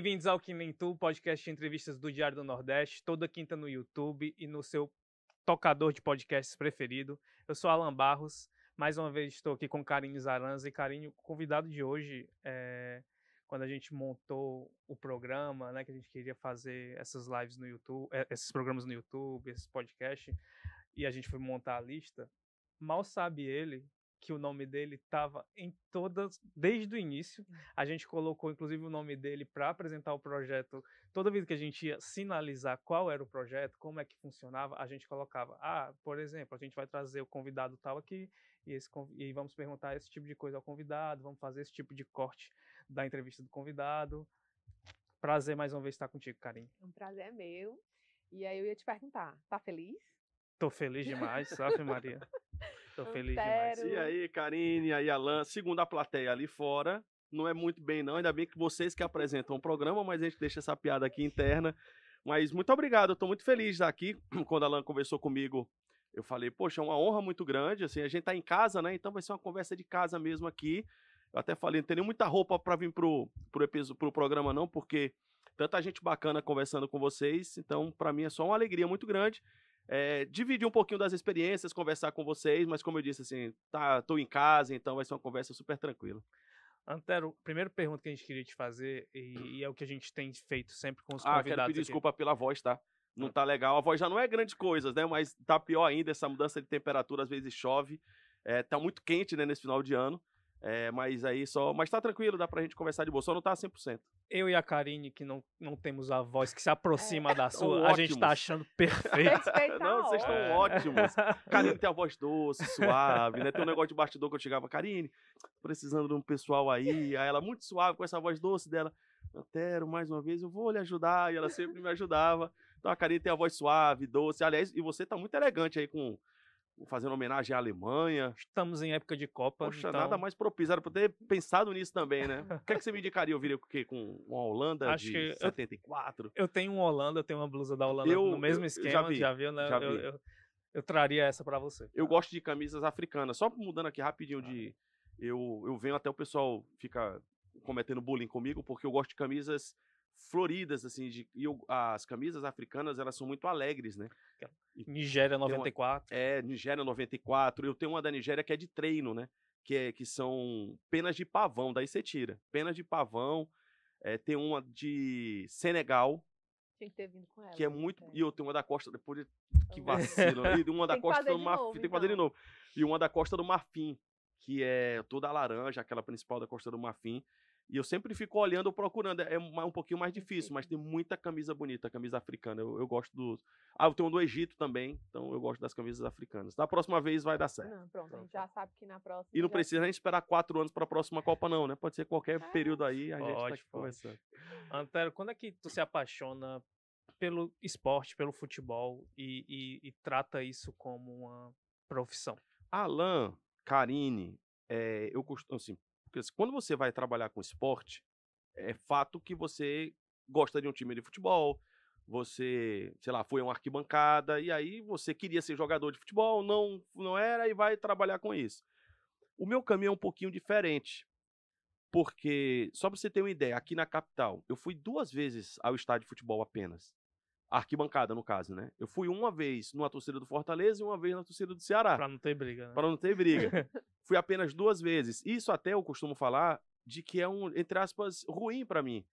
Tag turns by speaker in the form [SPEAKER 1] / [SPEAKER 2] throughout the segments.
[SPEAKER 1] Bem-vindos ao Que Nem podcast de entrevistas do Diário do Nordeste, toda quinta no YouTube e no seu tocador de podcasts preferido. Eu sou Alan Barros, mais uma vez estou aqui com Carinho Zaranza e Carinho, convidado de hoje, é, quando a gente montou o programa, né, que a gente queria fazer essas lives no YouTube, eh, esses programas no YouTube, esses podcasts, e a gente foi montar a lista, mal sabe ele que o nome dele estava em todas, desde o início.
[SPEAKER 2] Hum.
[SPEAKER 1] A gente colocou, inclusive, o nome dele para apresentar o projeto. Toda vez que a gente ia sinalizar qual era o projeto, como é que funcionava, a gente colocava, ah, por exemplo, a gente vai trazer o convidado tal aqui, e, esse, e vamos perguntar esse tipo de coisa ao convidado, vamos fazer esse tipo de corte da entrevista do convidado. Prazer mais uma vez estar contigo, Karim.
[SPEAKER 2] Um prazer é meu. E aí eu ia te perguntar, tá feliz?
[SPEAKER 1] Tô feliz demais, sabe, Maria? Tô feliz demais.
[SPEAKER 3] E aí, Karine, e aí, Alan, segundo a plateia ali fora, não é muito bem não, ainda bem que vocês que apresentam o programa, mas a gente deixa essa piada aqui interna. Mas muito obrigado, eu tô muito feliz de estar aqui. Quando a Alan conversou comigo, eu falei, poxa, é uma honra muito grande, assim, a gente tá em casa, né, então vai ser uma conversa de casa mesmo aqui. Eu até falei, não tenho muita roupa para vir pro, pro, pro programa não, porque tanta gente bacana conversando com vocês, então para mim é só uma alegria muito grande é, dividir um pouquinho das experiências, conversar com vocês, mas como eu disse, assim, tá, tô em casa, então vai ser uma conversa super tranquila.
[SPEAKER 1] Antero, primeira pergunta que a gente queria te fazer, e, e é o que a gente tem feito sempre com os
[SPEAKER 3] Ah, quero
[SPEAKER 1] convidados
[SPEAKER 3] pedir
[SPEAKER 1] aqui.
[SPEAKER 3] desculpa pela voz, tá? Não tá legal. A voz já não é grandes coisas, né? Mas tá pior ainda, essa mudança de temperatura, às vezes chove. É, tá muito quente, né, nesse final de ano. É, mas aí só. Mas tá tranquilo, dá pra gente conversar de boa. Só não tá 100%.
[SPEAKER 1] Eu e a Karine, que não, não temos a voz que se aproxima da
[SPEAKER 3] São
[SPEAKER 1] sua, a gente tá achando perfeito.
[SPEAKER 2] Respeita
[SPEAKER 3] Não, vocês estão
[SPEAKER 1] É.
[SPEAKER 3] ótimos. Karine tem a voz doce, suave, né? Tem um negócio de bastidor que eu chegava, Karine, precisando de um pessoal aí. Aí ela, muito suave, com essa voz doce dela. Antero, mais uma vez, eu vou lhe ajudar. E ela sempre me ajudava. Então a Karine tem a voz suave, doce. Aliás, e você tá muito elegante aí com. Fazendo homenagem à Alemanha.
[SPEAKER 1] Estamos em época de Copa.
[SPEAKER 3] Poxa,
[SPEAKER 1] então
[SPEAKER 3] nada mais propício. Era pra ter pensado nisso também, né? O que, é que você me indicaria? Eu viria com o quê? Com uma Holanda
[SPEAKER 1] Acho
[SPEAKER 3] de
[SPEAKER 1] que eu-
[SPEAKER 3] 74?
[SPEAKER 1] Eu tenho um Holanda, eu tenho uma blusa da Holanda
[SPEAKER 3] Eu-
[SPEAKER 1] no mesmo
[SPEAKER 3] eu-
[SPEAKER 1] esquema,
[SPEAKER 3] já vi,
[SPEAKER 1] viu, né?
[SPEAKER 3] já
[SPEAKER 1] eu,
[SPEAKER 3] vi.
[SPEAKER 1] eu- eu traria essa pra você.
[SPEAKER 3] Eu gosto de camisas africanas. Só mudando aqui rapidinho de. Eu, eu venho até o pessoal fica cometendo bullying comigo, porque eu gosto de camisas floridas, assim. De, e eu- as camisas africanas, elas são muito alegres, né?
[SPEAKER 1] Nigéria
[SPEAKER 3] uma-
[SPEAKER 1] 94.
[SPEAKER 3] É, Nigéria 94. Eu tenho uma da Nigéria que é de treino, né? Que, é, que são penas de pavão, daí você tira. Penas de pavão. É, tem uma de Senegal,
[SPEAKER 2] Tinha que ter vindo com ela.
[SPEAKER 3] que é muito.
[SPEAKER 2] É.
[SPEAKER 3] E eu tenho uma da Costa. Depois de que vacilo. E uma da Costa do
[SPEAKER 2] de
[SPEAKER 3] Marfim.
[SPEAKER 2] novo,
[SPEAKER 3] Tem que fazer de
[SPEAKER 2] então.
[SPEAKER 3] novo. E uma da Costa do Marfim, que é toda laranja, aquela principal da Costa do Marfim. E eu sempre fico olhando, procurando. É um, um pouquinho mais difícil, mas tem muita camisa bonita, camisa africana. Eu, eu gosto dos. Ah, eu tenho um do Egito também, então eu gosto das camisas africanas. Da próxima vez vai dar certo.
[SPEAKER 2] Não, pronto, a gente já sabe que na próxima.
[SPEAKER 3] E não
[SPEAKER 2] já-
[SPEAKER 3] precisa nem esperar quatro anos para a próxima Copa, não, né? Pode ser qualquer
[SPEAKER 2] É.
[SPEAKER 3] período aí, a gente tá
[SPEAKER 1] Pode,
[SPEAKER 3] aqui
[SPEAKER 1] pode.
[SPEAKER 3] conversando.
[SPEAKER 1] Antero, quando é que tu se apaixona pelo esporte, pelo futebol e, e- e trata isso como uma profissão?
[SPEAKER 3] Alan, Karine, é, eu costumo, assim, porque assim, quando você vai trabalhar com esporte, é fato que você gosta de um time de futebol, você, sei lá, foi a uma arquibancada, e aí você queria ser jogador de futebol, não, não era, e vai trabalhar com isso. O meu caminho é um pouquinho diferente, porque, só pra você ter uma ideia, aqui na capital, eu fui duas vezes ao estádio de futebol apenas. Arquibancada, no caso, né? Eu fui uma vez numa torcida do Fortaleza e uma vez na torcida do Ceará.
[SPEAKER 1] Pra não ter briga, né?
[SPEAKER 3] Para não ter briga. Fui apenas duas vezes. Isso até eu costumo falar de que é um, entre aspas, ruim para mim.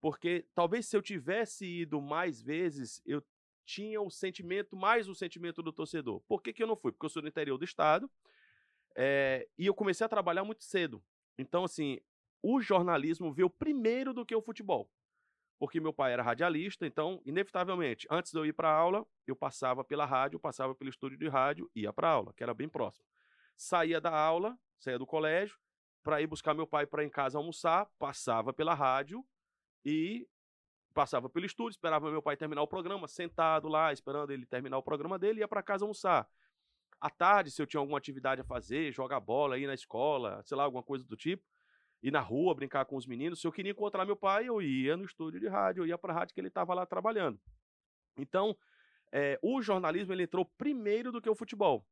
[SPEAKER 3] Porque talvez se eu tivesse ido mais vezes, eu tinha o sentimento, mais o sentimento do torcedor. Por que, que eu não fui? Porque eu sou do interior do estado eh, e eu comecei a trabalhar muito cedo. Então, assim, o jornalismo veio primeiro do que o futebol. Porque meu pai era radialista, então, inevitavelmente, antes de eu ir para aula, eu passava pela rádio, passava pelo estúdio de rádio, ia para aula, que era bem próximo. Saía da aula, saía do colégio, para ir buscar meu pai para em casa almoçar, passava pela rádio e passava pelo estúdio, esperava meu pai terminar o programa, sentado lá, esperando ele terminar o programa dele, ia para casa almoçar. À tarde, se eu tinha alguma atividade a fazer, jogar bola, ir na escola, sei lá, alguma coisa do tipo, ir na rua, brincar com os meninos, se eu queria encontrar meu pai, eu ia no estúdio de rádio, eu ia para a rádio que ele estava lá trabalhando. Então, eh, o jornalismo ele entrou primeiro do que o futebol.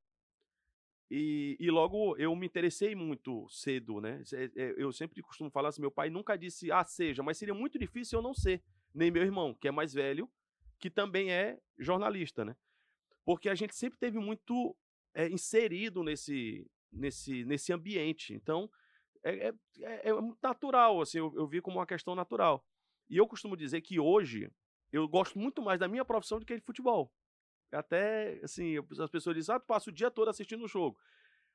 [SPEAKER 3] E, e logo eu me interessei muito cedo, né? Cê- é, Eu sempre costumo falar assim, meu pai nunca disse, ah, seja, mas seria muito difícil eu não ser. Nem meu irmão, que é mais velho, que também é jornalista, né? Porque a gente sempre teve muito é, inserido nesse, nesse, nesse ambiente. Então, é, é, é- é natural, assim, eu, eu vi como uma questão natural. E eu costumo dizer que hoje eu gosto muito mais da minha profissão do que de futebol. Até, assim, as pessoas dizem, ah, tu passa o dia todo assistindo o jogo.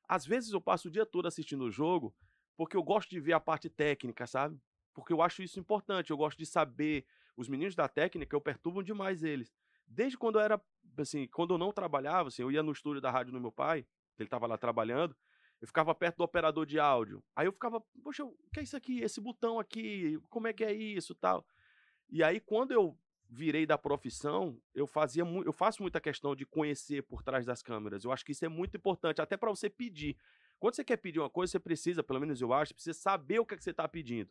[SPEAKER 3] Às vezes eu passo o dia todo assistindo o jogo porque eu gosto de ver a parte técnica, sabe? Porque eu acho isso importante, eu gosto de saber. Os meninos da técnica, eu perturbo demais eles. Desde quando eu era, assim, quando eu não trabalhava, assim, eu ia no estúdio da rádio do meu pai, ele estava lá trabalhando, eu ficava perto do operador de áudio. Aí eu ficava, poxa, o que é isso aqui? Esse botão aqui, como é que é isso tal? E aí, quando eu virei da profissão, eu fazia eu faço muita questão de conhecer por trás das câmeras. Eu acho que isso é muito importante, até para você pedir. Quando você quer pedir uma coisa, você precisa, pelo menos eu acho, precisa saber o que, é que você está pedindo.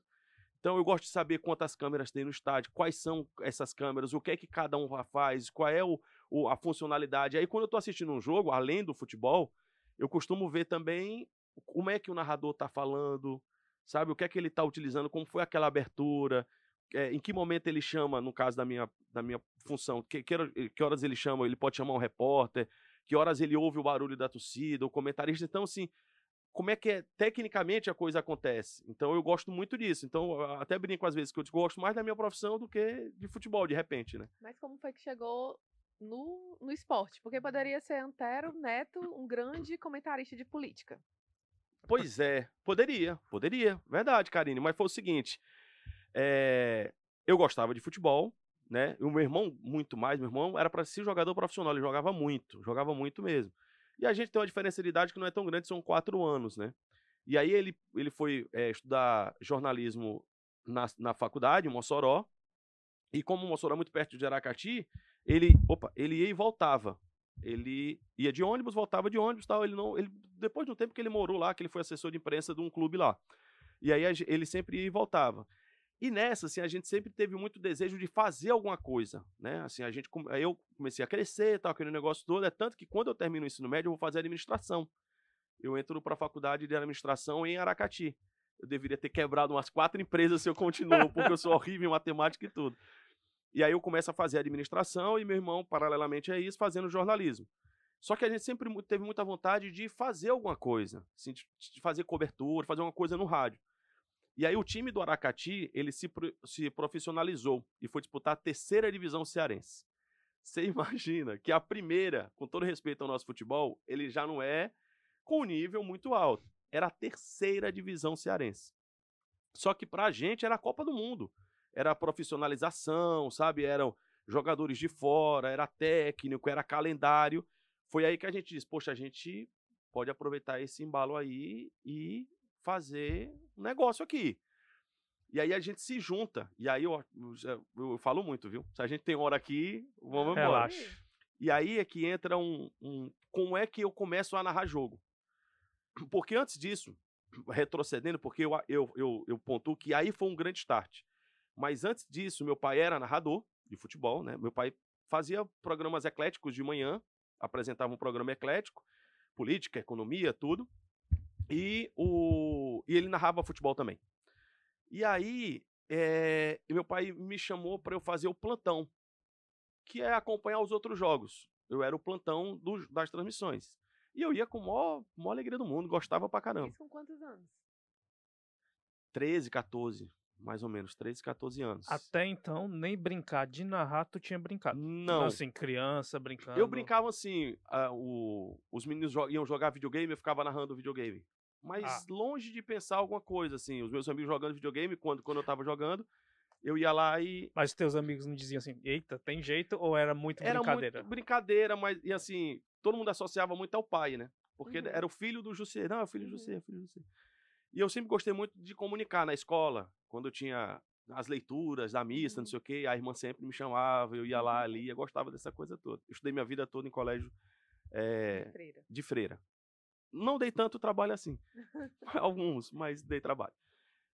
[SPEAKER 3] Então eu gosto de saber quantas câmeras tem no estádio, quais são essas câmeras, o que é que cada um faz, qual é o, o- a funcionalidade. Aí quando eu estou assistindo um jogo, além do futebol, eu costumo ver também como é que o narrador está falando, sabe? O que é que ele está utilizando, como foi aquela abertura, é, em que momento ele chama, no caso da minha, da minha função, que, que, hora- que horas ele chama, ele pode chamar um repórter, que horas ele ouve o barulho da torcida, o comentarista. Então, assim, como é que é, tecnicamente a coisa acontece. Então, eu gosto muito disso. Então, até brinco às vezes que eu gosto mais da minha profissão do que de futebol, de repente, né?
[SPEAKER 2] Mas como foi que chegou no, no esporte? Porque poderia ser Antero Neto, um grande comentarista de política.
[SPEAKER 3] Pois é, poderia, poderia, verdade, Karine, mas foi o seguinte, é, eu gostava de futebol, né, e o meu irmão muito mais, meu irmão era para ser jogador profissional, ele jogava muito, jogava muito mesmo, e a gente tem uma diferença de idade que não é tão grande, são quatro anos, né, e aí ele, ele foi é, estudar jornalismo na, na faculdade, em Mossoró, e como Mossoró é muito perto de Aracati, ele, opa, ele ia e voltava, ele ia de ônibus, voltava de ônibus, tal. Ele não, ele depois de um tempo que ele morou lá, que ele foi assessor de imprensa de um clube lá. E aí ele sempre ia e voltava. E nessa, assim, a gente sempre teve muito desejo de fazer alguma coisa, né? Assim, a gente, eu comecei a crescer, tal, aquele negócio todo, é tanto que quando eu termino o ensino médio, eu vou fazer administração. Eu entro para a faculdade de administração em Aracati. Eu deveria ter quebrado umas quatro empresas se eu continuo, porque eu sou horrível em matemática e tudo. E aí eu começo a fazer administração e meu irmão, paralelamente a isso, fazendo jornalismo. Só que a gente sempre teve muita vontade de fazer alguma coisa, assim, de, fazer cobertura, fazer uma coisa no rádio. E aí o time do Aracati, ele se, se profissionalizou e foi disputar a terceira divisão cearense. Você imagina que a primeira, com todo respeito ao nosso futebol, ele já não é com um nível muito alto. Era a terceira divisão cearense. Só que pra gente era a Copa do Mundo. Era profissionalização, sabe? Eram jogadores de fora, era técnico, era calendário. Foi aí que a gente disse, poxa, a gente pode aproveitar esse embalo aí e fazer um negócio aqui. E aí a gente se junta. E aí eu, eu, eu falo muito, viu? Se a gente tem hora aqui, vamos embora.
[SPEAKER 1] Relaxa.
[SPEAKER 3] E aí é que entra um, um. Como é que eu começo a narrar jogo? Porque antes disso, retrocedendo, porque eu, eu, eu, eu pontuo que aí foi um grande start. Mas antes disso, meu pai era narrador de futebol, né? Meu pai fazia programas ecléticos de manhã, apresentava um programa eclético, política, economia, tudo. E, o, e ele narrava futebol também. E aí, eh, meu pai me chamou para eu fazer o plantão, que é acompanhar os outros jogos. Eu era o plantão dos- das transmissões. E eu ia com a maior, maior alegria do mundo, gostava pra caramba.
[SPEAKER 2] Isso com quantos anos?
[SPEAKER 3] 13, 14, mais ou menos, 13, 14 anos.
[SPEAKER 1] Até então, nem brincar de narrar, tu tinha brincado.
[SPEAKER 3] Não,
[SPEAKER 1] Assim, criança brincando.
[SPEAKER 3] eu brincava assim, ah, o- os meninos jo- iam jogar videogame, eu ficava narrando videogame. Mas
[SPEAKER 1] Ah.
[SPEAKER 3] longe de pensar alguma coisa, assim, os meus amigos jogando videogame, quando, quando eu tava jogando, eu ia lá e
[SPEAKER 1] Mas teus amigos não diziam assim, eita, tem jeito ou era muito
[SPEAKER 3] era
[SPEAKER 1] brincadeira?
[SPEAKER 3] muito brincadeira, mas e assim, todo mundo associava muito ao pai, né? Porque
[SPEAKER 2] Uhum.
[SPEAKER 3] era o filho do José. Não, é o filho do
[SPEAKER 2] Uhum.
[SPEAKER 3] José, é o filho do José. E eu sempre gostei muito de comunicar na escola, quando eu tinha as leituras da missa, não
[SPEAKER 2] Uhum.
[SPEAKER 3] sei o quê, a irmã sempre me chamava, eu ia lá ali, eu gostava dessa coisa toda. Eu estudei minha vida toda em colégio eh,
[SPEAKER 2] Freira.
[SPEAKER 3] de freira. Não dei tanto trabalho assim. Alguns, mas dei trabalho.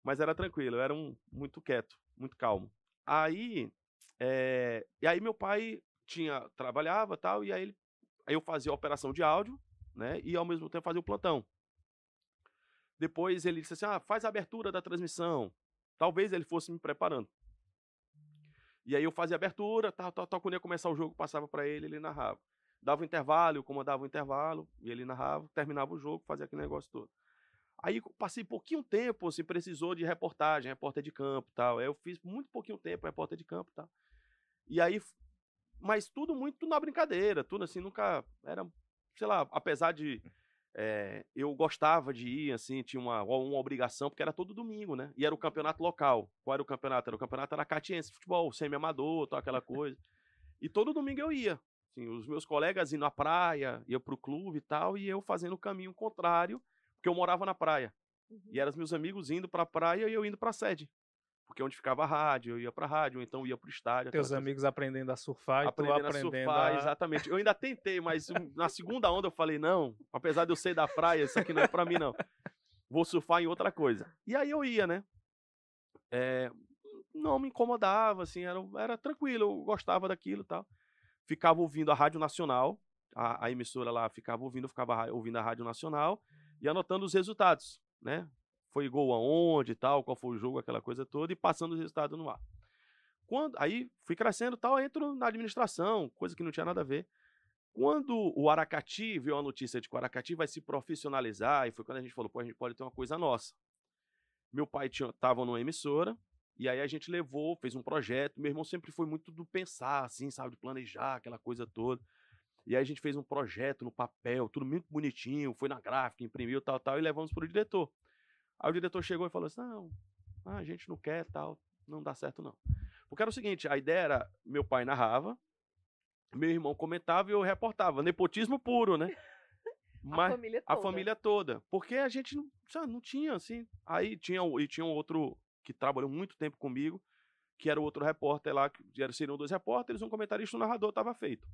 [SPEAKER 3] Mas era tranquilo, eu era um muito quieto, muito calmo. Aí, eh, e aí meu pai tinha trabalhava tal, e aí, ele, aí eu fazia a operação de áudio, né? E ao mesmo tempo fazer o plantão. Depois ele disse assim: ah, faz a abertura da transmissão. Talvez ele fosse me preparando. E aí eu fazia abertura, tal, tal, tal. Quando ia começar o jogo, passava para ele, ele narrava. Dava o intervalo, eu comandava o intervalo, e ele narrava, terminava o jogo, fazia aquele negócio todo. Aí passei pouquinho tempo, assim, precisou de reportagem, repórter de campo tal. Aí eu fiz muito pouquinho tempo repórter de campo tal. E aí, mas tudo muito na brincadeira, tudo assim, nunca era, sei lá, apesar de é, eu gostava de ir, assim, tinha uma, uma obrigação, porque era todo domingo, né? E era o campeonato local. Qual era o campeonato? Era o campeonato aracatiense, futebol, semi-amador, tal, aquela coisa. E todo domingo eu ia. Assim, os meus colegas indo à praia, ia pro clube e tal, e eu fazendo o caminho contrário, porque eu morava na praia. Uhum. E eram os meus amigos indo pra praia e eu indo pra sede. Porque onde ficava a rádio, eu ia pra rádio, ou então ia pro estádio.
[SPEAKER 1] Teus amigos coisa. aprendendo a surfar
[SPEAKER 3] aprendendo
[SPEAKER 1] e tu aprendendo
[SPEAKER 3] a surfar, a... exatamente. Eu ainda tentei, mas na segunda onda eu falei, não, apesar de eu ser da praia, isso aqui não é pra mim, não. Vou surfar em outra coisa. E aí eu ia, né? É, não me incomodava, assim, era, era tranquilo, eu gostava daquilo e tal. Ficava ouvindo a Rádio Nacional, a, a emissora lá ficava ouvindo, ficava ouvindo a Rádio Nacional e anotando os resultados, né? Foi gol aonde e tal, qual foi o jogo, aquela coisa toda, e passando os resultados no ar. Quando, aí fui crescendo tal, entro na administração, coisa que não tinha nada a ver. Quando o Aracati viu a notícia de que o Aracati vai se profissionalizar, e foi quando a gente falou, pô, a gente pode ter uma coisa nossa. Meu pai estava numa emissora, e aí a gente levou, fez um projeto. Meu irmão sempre foi muito do pensar, assim, sabe, de planejar aquela coisa toda. E aí a gente fez um projeto no papel, tudo muito bonitinho, foi na gráfica, imprimiu tal, tal, e levamos para o diretor. Aí o diretor chegou e falou assim: não, a gente não quer tal, não dá certo não. Porque era o seguinte: a ideia era, meu pai narrava, meu irmão comentava e eu reportava. Nepotismo puro, né?
[SPEAKER 2] Mas a família toda.
[SPEAKER 3] A família toda. Porque a gente não, não tinha, assim. Aí tinha, e tinha um outro que trabalhou muito tempo comigo, que era o outro repórter lá, que seriam dois repórteres, um comentarista e um narrador, estava feito.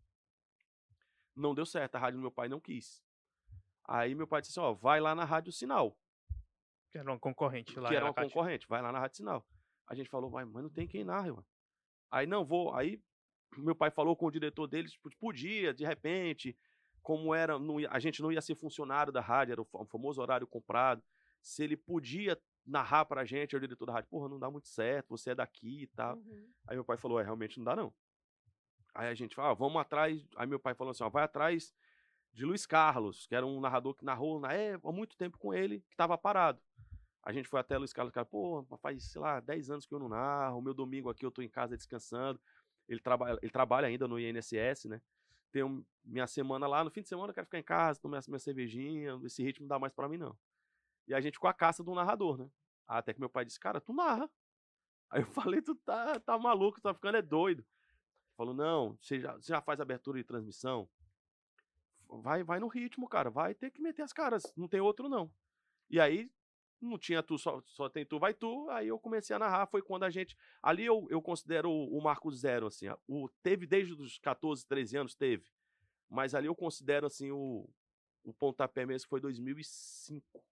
[SPEAKER 3] Não deu certo, a rádio do meu pai não quis. Aí meu pai disse assim, ó, vai lá na Rádio Sinal.
[SPEAKER 1] Que era uma concorrente lá.
[SPEAKER 3] Que era uma concorrente, vai lá na Rádio Sinal. A gente falou, mas não tem quem narre, mano. Aí não vou, aí meu pai falou com o diretor deles, tipo, podia, de repente, como era, não, a gente não ia ser funcionário da rádio, era o famoso horário comprado, se ele podia narrar pra gente, o diretor da rádio, porra, não dá muito certo, você é daqui e tal. Uhum. Aí meu pai falou, é, realmente não dá não. Aí a gente falou, ah, vamos atrás, aí meu pai falou assim, ó, vai atrás de Luiz Carlos, que era um narrador que narrou na época, há muito tempo com ele, que estava parado. A gente foi até Luiz Carlos, cara, pô, faz, sei lá, 10 anos que eu não narro, meu domingo aqui eu tô em casa descansando. Ele, trabalha, ele trabalha ainda no INSS, né? Tenho minha semana lá, no fim de semana eu quero ficar em casa, tomar minha cervejinha, esse ritmo não dá mais para mim, não. E a gente com a caça do narrador, né? Até que meu pai disse, cara, tu narra. Aí eu falei, tu tá, tá maluco, tu tá ficando é doido. Falou, não, você já, você já faz abertura de transmissão? Vai, vai no ritmo, cara, vai ter que meter as caras, não tem outro não. E aí não tinha tu, só, só tem tu, vai tu. Aí eu comecei a narrar. Foi quando a gente. Ali eu, eu considero o, o marco zero, assim. O, teve desde os 14, 13 anos, teve. Mas ali eu considero, assim, o, o pontapé mesmo foi 2005.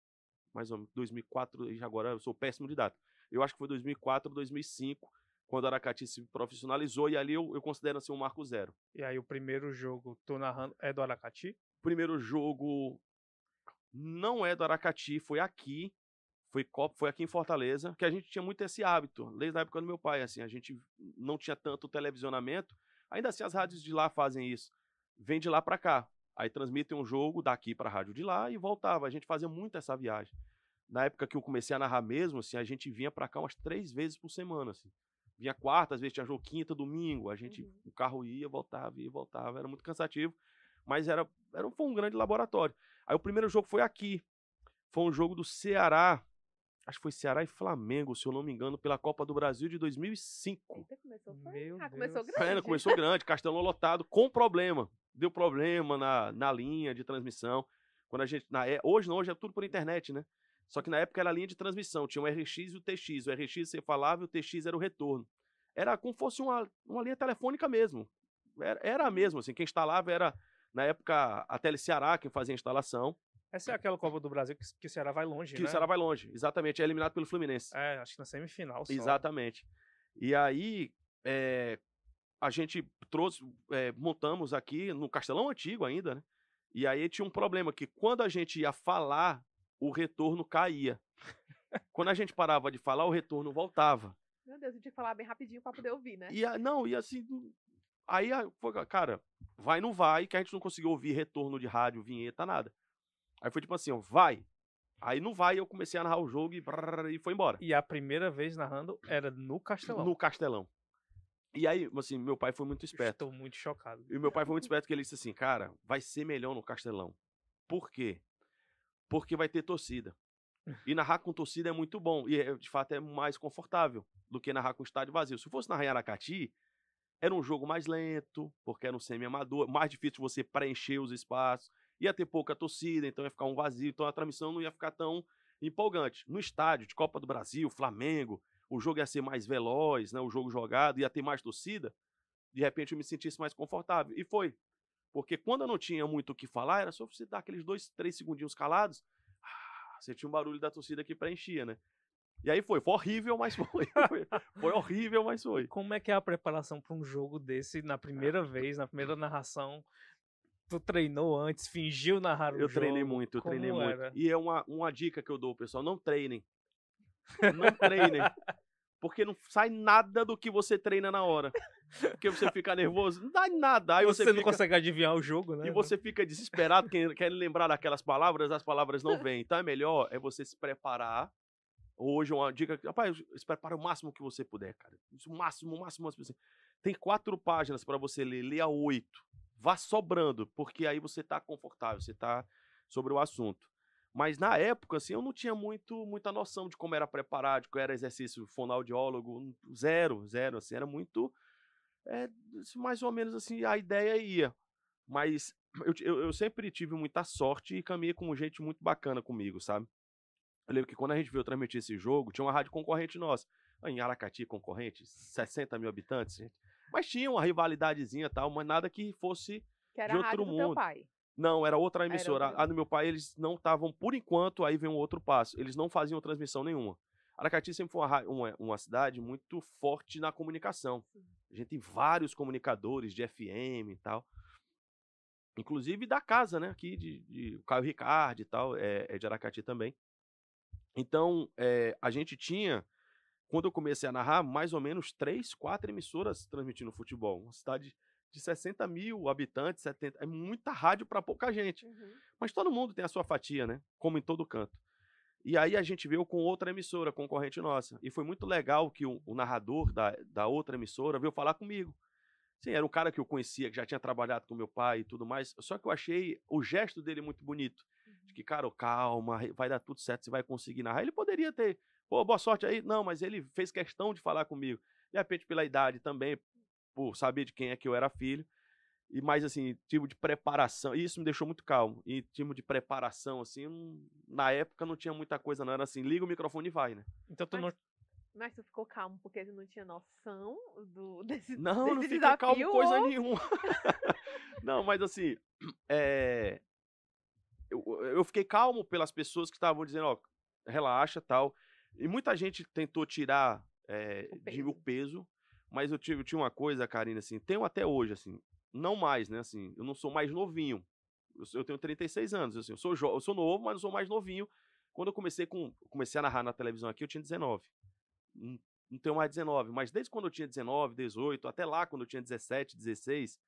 [SPEAKER 3] Mais ou menos. 2004. E agora eu sou péssimo de data. Eu acho que foi 2004, 2005. Quando Aracati se profissionalizou. E ali eu, eu considero, assim, um marco zero.
[SPEAKER 1] E aí o primeiro jogo, tu narrando, é do Aracati?
[SPEAKER 3] Primeiro jogo. Não é do Aracati, foi aqui foi foi aqui em Fortaleza, que a gente tinha muito esse hábito, desde a época do meu pai, assim, a gente não tinha tanto televisionamento, ainda assim as rádios de lá fazem isso, vem de lá para cá, aí transmitem um jogo daqui para a rádio de lá e voltava, a gente fazia muito essa viagem. Na época que eu comecei a narrar mesmo, assim, a gente vinha para cá umas três vezes por semana, assim. Vinha quarta, às vezes tinha jogo quinta, domingo, a gente, uhum. o carro ia, voltava, ia, voltava, era muito cansativo, mas era, era foi um grande laboratório. Aí o primeiro jogo foi aqui, foi um jogo do Ceará, Acho que foi Ceará e Flamengo, se eu não me engano, pela Copa do Brasil de 2005.
[SPEAKER 2] Eita, começou? Meu ah, começou grande.
[SPEAKER 3] É, começou grande, Castelão lotado, com problema. Deu problema na, na linha de transmissão. Quando a gente. Na, é, hoje não, hoje é tudo por internet, né? Só que na época era a linha de transmissão, tinha o RX e o TX. O RX você falava e o TX era o retorno. Era como se fosse uma, uma linha telefônica mesmo. Era, era mesmo, assim. Quem instalava era, na época, a Tele Ceará, quem fazia a instalação.
[SPEAKER 1] Essa é aquela Copa do Brasil que, que o Ceará vai longe,
[SPEAKER 3] que
[SPEAKER 1] né?
[SPEAKER 3] o Ceará vai longe, exatamente. É eliminado pelo Fluminense.
[SPEAKER 1] É, acho que na semifinal só.
[SPEAKER 3] Exatamente. E aí, é, a gente trouxe, é, montamos aqui no Castelão Antigo ainda, né? E aí tinha um problema, que quando a gente ia falar, o retorno caía. quando a gente parava de falar, o retorno voltava.
[SPEAKER 2] Meu Deus, eu tinha que falar bem rapidinho pra poder ouvir, né?
[SPEAKER 3] E a- não, e assim, aí, a- foi, cara, vai, não vai, que a gente não conseguiu ouvir retorno de rádio, vinheta, nada. Aí foi tipo assim, ó, vai. Aí não vai, eu comecei a narrar o jogo e, brrr, e foi embora.
[SPEAKER 1] E a primeira vez narrando era no Castelão.
[SPEAKER 3] No Castelão. E aí, assim, meu pai foi muito esperto.
[SPEAKER 1] Estou muito chocado.
[SPEAKER 3] E o meu pai foi muito esperto que ele disse assim, cara, vai ser melhor no Castelão. Por quê? Porque vai ter torcida. E narrar com torcida é muito bom. E é, de fato é mais confortável do que narrar com estádio vazio. Se fosse narrar em Aracati, era um jogo mais lento, porque era um semi-amador, mais difícil você preencher os espaços. Ia ter pouca torcida, então ia ficar um vazio. Então a transmissão não ia ficar tão empolgante. No estádio de Copa do Brasil, Flamengo, o jogo ia ser mais veloz, né? o jogo jogado, ia ter mais torcida. De repente eu me sentisse mais confortável. E foi. Porque quando eu não tinha muito o que falar, era só você dar aqueles dois, três segundinhos calados. ah, Você tinha um barulho da torcida que preenchia, né? E aí foi. Foi horrível, mas foi. Foi, foi horrível, mas foi.
[SPEAKER 1] Como é que é a preparação para um jogo desse na primeira vez, na primeira narração? Tu treinou antes, fingiu narrar o
[SPEAKER 3] Eu
[SPEAKER 1] jogo?
[SPEAKER 3] treinei muito, eu
[SPEAKER 1] Como
[SPEAKER 3] treinei
[SPEAKER 1] era?
[SPEAKER 3] muito. E é uma, uma dica que eu dou, pessoal: não treinem. Não treinem. Porque não sai nada do que você treina na hora. Porque você fica nervoso, não dá nada. Aí
[SPEAKER 1] você,
[SPEAKER 3] você,
[SPEAKER 1] não
[SPEAKER 3] fica,
[SPEAKER 1] consegue adivinhar o jogo, né?
[SPEAKER 3] E você fica desesperado, quer, quer lembrar daquelas palavras, as palavras não vêm. Então é melhor é você se preparar. Hoje, uma dica. Rapaz, se prepara o máximo que você puder, cara. O máximo, o máximo, assim. Tem quatro páginas para você ler, leia oito. Vá sobrando, porque aí você tá confortável, você tá sobre o assunto. Mas na época, assim, eu não tinha muito, muita noção de como era preparar, de como era exercício fonoaudiólogo. Zero, zero, assim, era muito. É, mais ou menos assim, a ideia ia. Mas eu, eu, eu sempre tive muita sorte e caminhei com gente muito bacana comigo, sabe? Eu lembro que quando a gente veio transmitir esse jogo, tinha uma rádio concorrente nossa. Ah, Em Aracati, concorrente, 60 mil habitantes, gente. Mas tinha uma rivalidadezinha e tal, mas nada que fosse.
[SPEAKER 2] Que era
[SPEAKER 3] de
[SPEAKER 2] a rádio
[SPEAKER 3] outro
[SPEAKER 2] do teu
[SPEAKER 3] mundo.
[SPEAKER 2] pai.
[SPEAKER 3] Não, era outra emissora.
[SPEAKER 2] outra.
[SPEAKER 3] A do meu pai, eles não estavam, por enquanto, aí vem um outro passo. Eles não faziam transmissão nenhuma. Aracati sempre foi uma, uma, uma cidade muito forte na comunicação. A gente tem vários comunicadores de FM e tal. Inclusive da casa, né? Aqui de, de o Caio Ricardo e tal, é, é de Aracati também. Então, é, a gente tinha, quando eu comecei a narrar, mais ou menos três, quatro emissoras transmitindo futebol. Uma cidade de 60 mil habitantes, 70. É muita rádio para pouca gente.
[SPEAKER 2] Uhum.
[SPEAKER 3] Mas todo mundo tem a sua fatia, né? Como em todo canto. E aí a gente veio com outra emissora, concorrente nossa. E foi muito legal que o, o narrador da, da outra emissora veio falar comigo. Sim, era um cara que eu conhecia, que já tinha trabalhado com meu pai e tudo mais. Só que eu achei o gesto dele muito bonito. De que, cara, calma, vai dar tudo certo, você vai conseguir narrar. Ele poderia ter, pô, boa sorte aí. Não, mas ele fez questão de falar comigo. De repente, pela idade também, por saber de quem é que eu era filho. E mais assim, tipo de preparação. E isso me deixou muito calmo. E tipo de preparação, assim, não- na época não tinha muita coisa, não. Era assim, liga o microfone e vai, né?
[SPEAKER 1] Então tu
[SPEAKER 2] Mas-
[SPEAKER 1] não.
[SPEAKER 2] Mas tu ficou calmo porque tu não tinha noção do, desse,
[SPEAKER 3] Não,
[SPEAKER 2] desse
[SPEAKER 3] não fiquei
[SPEAKER 2] desafio?
[SPEAKER 3] calmo coisa
[SPEAKER 2] ou-
[SPEAKER 3] nenhuma. não, mas assim, é... eu, eu fiquei calmo pelas pessoas que estavam dizendo, ó, relaxa tal. E muita gente tentou tirar é,
[SPEAKER 2] O
[SPEAKER 3] de- o
[SPEAKER 2] peso.
[SPEAKER 3] peso, mas eu tive, eu tinha uma coisa, Karina, assim, tenho até hoje, assim, não mais, né, assim, eu não sou mais novinho. Eu, eu tenho 36 anos, assim, eu sou, eu sou novo, mas não sou mais novinho. Quando eu comecei com, comecei a narrar na televisão aqui, eu tinha 19. Não, não tenho mais 19, mas desde quando eu tinha 19, 18, até lá quando eu tinha 17, 16,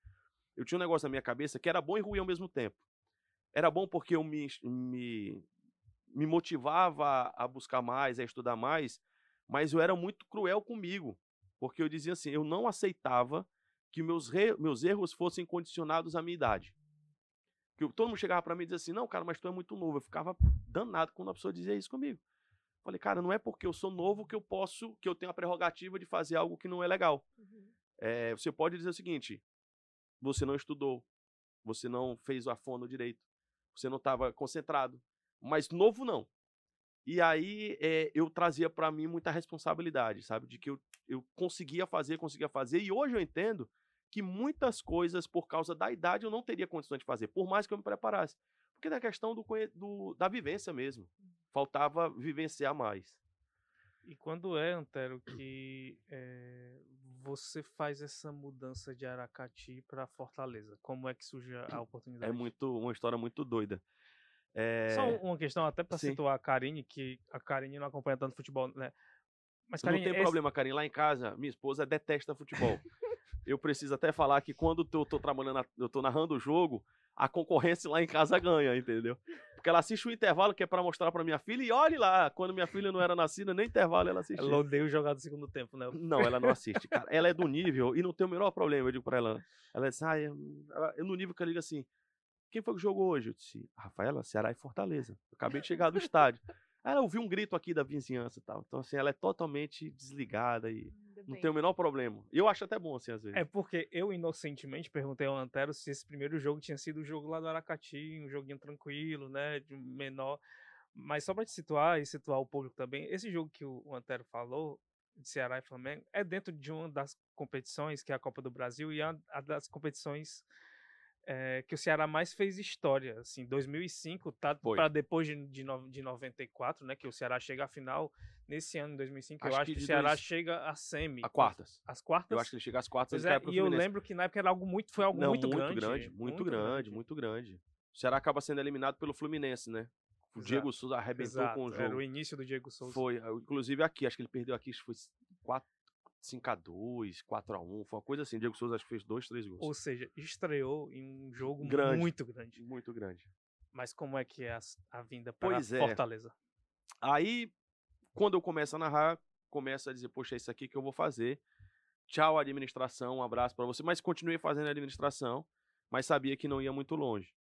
[SPEAKER 3] eu tinha um negócio na minha cabeça que era bom e ruim ao mesmo tempo. Era bom porque eu me, me, me motivava a buscar mais, a estudar mais, mas eu era muito cruel comigo, porque eu dizia assim, eu não aceitava que meus, re- meus erros fossem condicionados à minha idade. Que todo mundo chegava para mim e dizia assim, não, cara, mas tu é muito novo. Eu ficava danado quando a pessoa dizia isso comigo. Falei, cara, não é porque eu sou novo que eu posso, que eu tenho a prerrogativa de fazer algo que não é legal.
[SPEAKER 2] Uhum.
[SPEAKER 3] É, você pode dizer o seguinte: você não estudou, você não fez a fono direito, você não estava concentrado, mas novo não. E aí é, eu trazia para mim muita responsabilidade, sabe? De que eu, eu conseguia fazer, conseguia fazer. E hoje eu entendo que muitas coisas, por causa da idade, eu não teria condições de fazer, por mais que eu me preparasse. Porque na questão do, do- da vivência mesmo. Faltava vivenciar mais.
[SPEAKER 1] E quando é, Antero, que é, você faz essa mudança de Aracati para Fortaleza? Como é que surge a oportunidade?
[SPEAKER 3] É muito uma história muito doida. É...
[SPEAKER 1] Só uma questão, até para situar a Karine, que a Karine não acompanha tanto futebol, né? Mas,
[SPEAKER 3] Não
[SPEAKER 1] Karine,
[SPEAKER 3] tem
[SPEAKER 1] esse-
[SPEAKER 3] problema, Karim. Lá em casa, minha esposa detesta futebol. eu preciso até falar que quando eu tô trabalhando, eu tô narrando o jogo, a concorrência lá em casa ganha, entendeu? Porque ela assiste o intervalo que é pra mostrar pra minha filha e olhe lá, quando minha filha não era nascida, nem intervalo ela assistia.
[SPEAKER 1] Ela odeia o jogar do segundo tempo, né?
[SPEAKER 3] Não, ela não assiste, cara. Ela é do nível e não tem o menor problema, eu digo pra ela. Ela disse, ah, eu, ela- eu no nível que eu digo assim, quem foi que jogou hoje? Eu disse, Rafaela, Ceará e Fortaleza. Eu acabei de chegar do estádio. Ela ouviu um grito aqui da vizinhança e tal. Então, assim, ela é totalmente desligada e não tem o menor problema. E eu acho até bom, assim, às vezes.
[SPEAKER 1] É porque eu inocentemente perguntei ao Antero se esse primeiro jogo tinha sido o jogo lá do Aracati, um joguinho tranquilo, né, de menor. Mas só para te situar e situar o público também, esse jogo que o Antero falou, de Ceará e Flamengo, é dentro de uma das competições, que é a Copa do Brasil, e é uma a das competições eh, que o Ceará mais fez história. Assim, 2005 tá para depois de, de, no- de 94, né, que o Ceará chega à final. Nesse ano, em 2005, eu
[SPEAKER 3] Acho
[SPEAKER 1] acho
[SPEAKER 3] que
[SPEAKER 1] que o Ceará
[SPEAKER 3] dois-
[SPEAKER 1] chega à semi.
[SPEAKER 3] A quartas.
[SPEAKER 1] As quartas?
[SPEAKER 3] Eu acho que ele chega às quartas
[SPEAKER 1] é, e eu lembro que na época era algo muito, foi algo
[SPEAKER 3] Não,
[SPEAKER 1] muito, grande,
[SPEAKER 3] muito grande, muito grande. O Ceará acaba sendo eliminado pelo Fluminense, né? O
[SPEAKER 1] Exato.
[SPEAKER 3] Diego Souza arrebentou
[SPEAKER 1] Exato,
[SPEAKER 3] com o
[SPEAKER 1] Era o
[SPEAKER 3] jogo.
[SPEAKER 1] início do Diego Souza.
[SPEAKER 3] Foi, inclusive aqui, acho que ele perdeu aqui, acho que foi 4, 5x2, 4x1, foi uma coisa assim. Diego Souza acho que fez dois, três gols.
[SPEAKER 1] Ou seja, estreou em um jogo
[SPEAKER 3] Grande.
[SPEAKER 1] muito grande.
[SPEAKER 3] Muito grande.
[SPEAKER 1] Mas como é que é a, a vinda para
[SPEAKER 3] Pois é.
[SPEAKER 1] Fortaleza?
[SPEAKER 3] Aí, quando eu começo a narrar, começo a dizer, poxa, é isso aqui que eu vou fazer. Tchau, administração, um abraço pra você. Mas continuei fazendo a administração, mas sabia que não ia muito longe.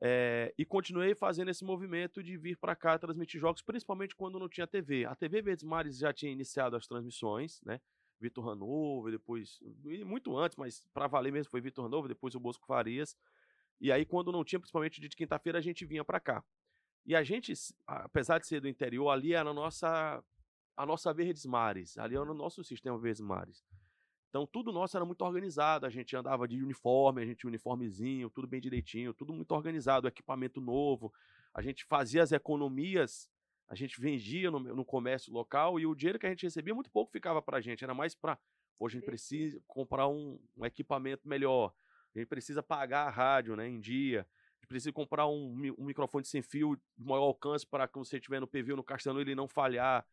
[SPEAKER 3] É, e continuei fazendo esse movimento de vir pra cá transmitir jogos, principalmente quando não tinha TV. A TV Verdes Mares já tinha iniciado as transmissões, né? Vitor Hanover, depois, muito antes, mas pra valer mesmo foi Vitor Hanover, depois o Bosco Farias. E aí, quando não tinha, principalmente de quinta-feira, a gente vinha pra cá. E a gente, apesar de ser do interior, ali era a nossa, a nossa Verdes Mares, ali era o nosso sistema Verdes Mares. Então tudo nosso era muito organizado, a gente andava de uniforme, a gente uniformezinho, tudo bem direitinho, tudo muito organizado, equipamento novo. A gente fazia as economias, a gente vendia no, no comércio local e o dinheiro que a gente recebia muito pouco ficava pra gente, era mais pra, pô, a gente precisa comprar um, um equipamento melhor, a gente precisa pagar a rádio, né, em dia. A gente precisa comprar um, um microfone sem fio de maior alcance para que você estiver no PV ou no Castelo ele não falhar.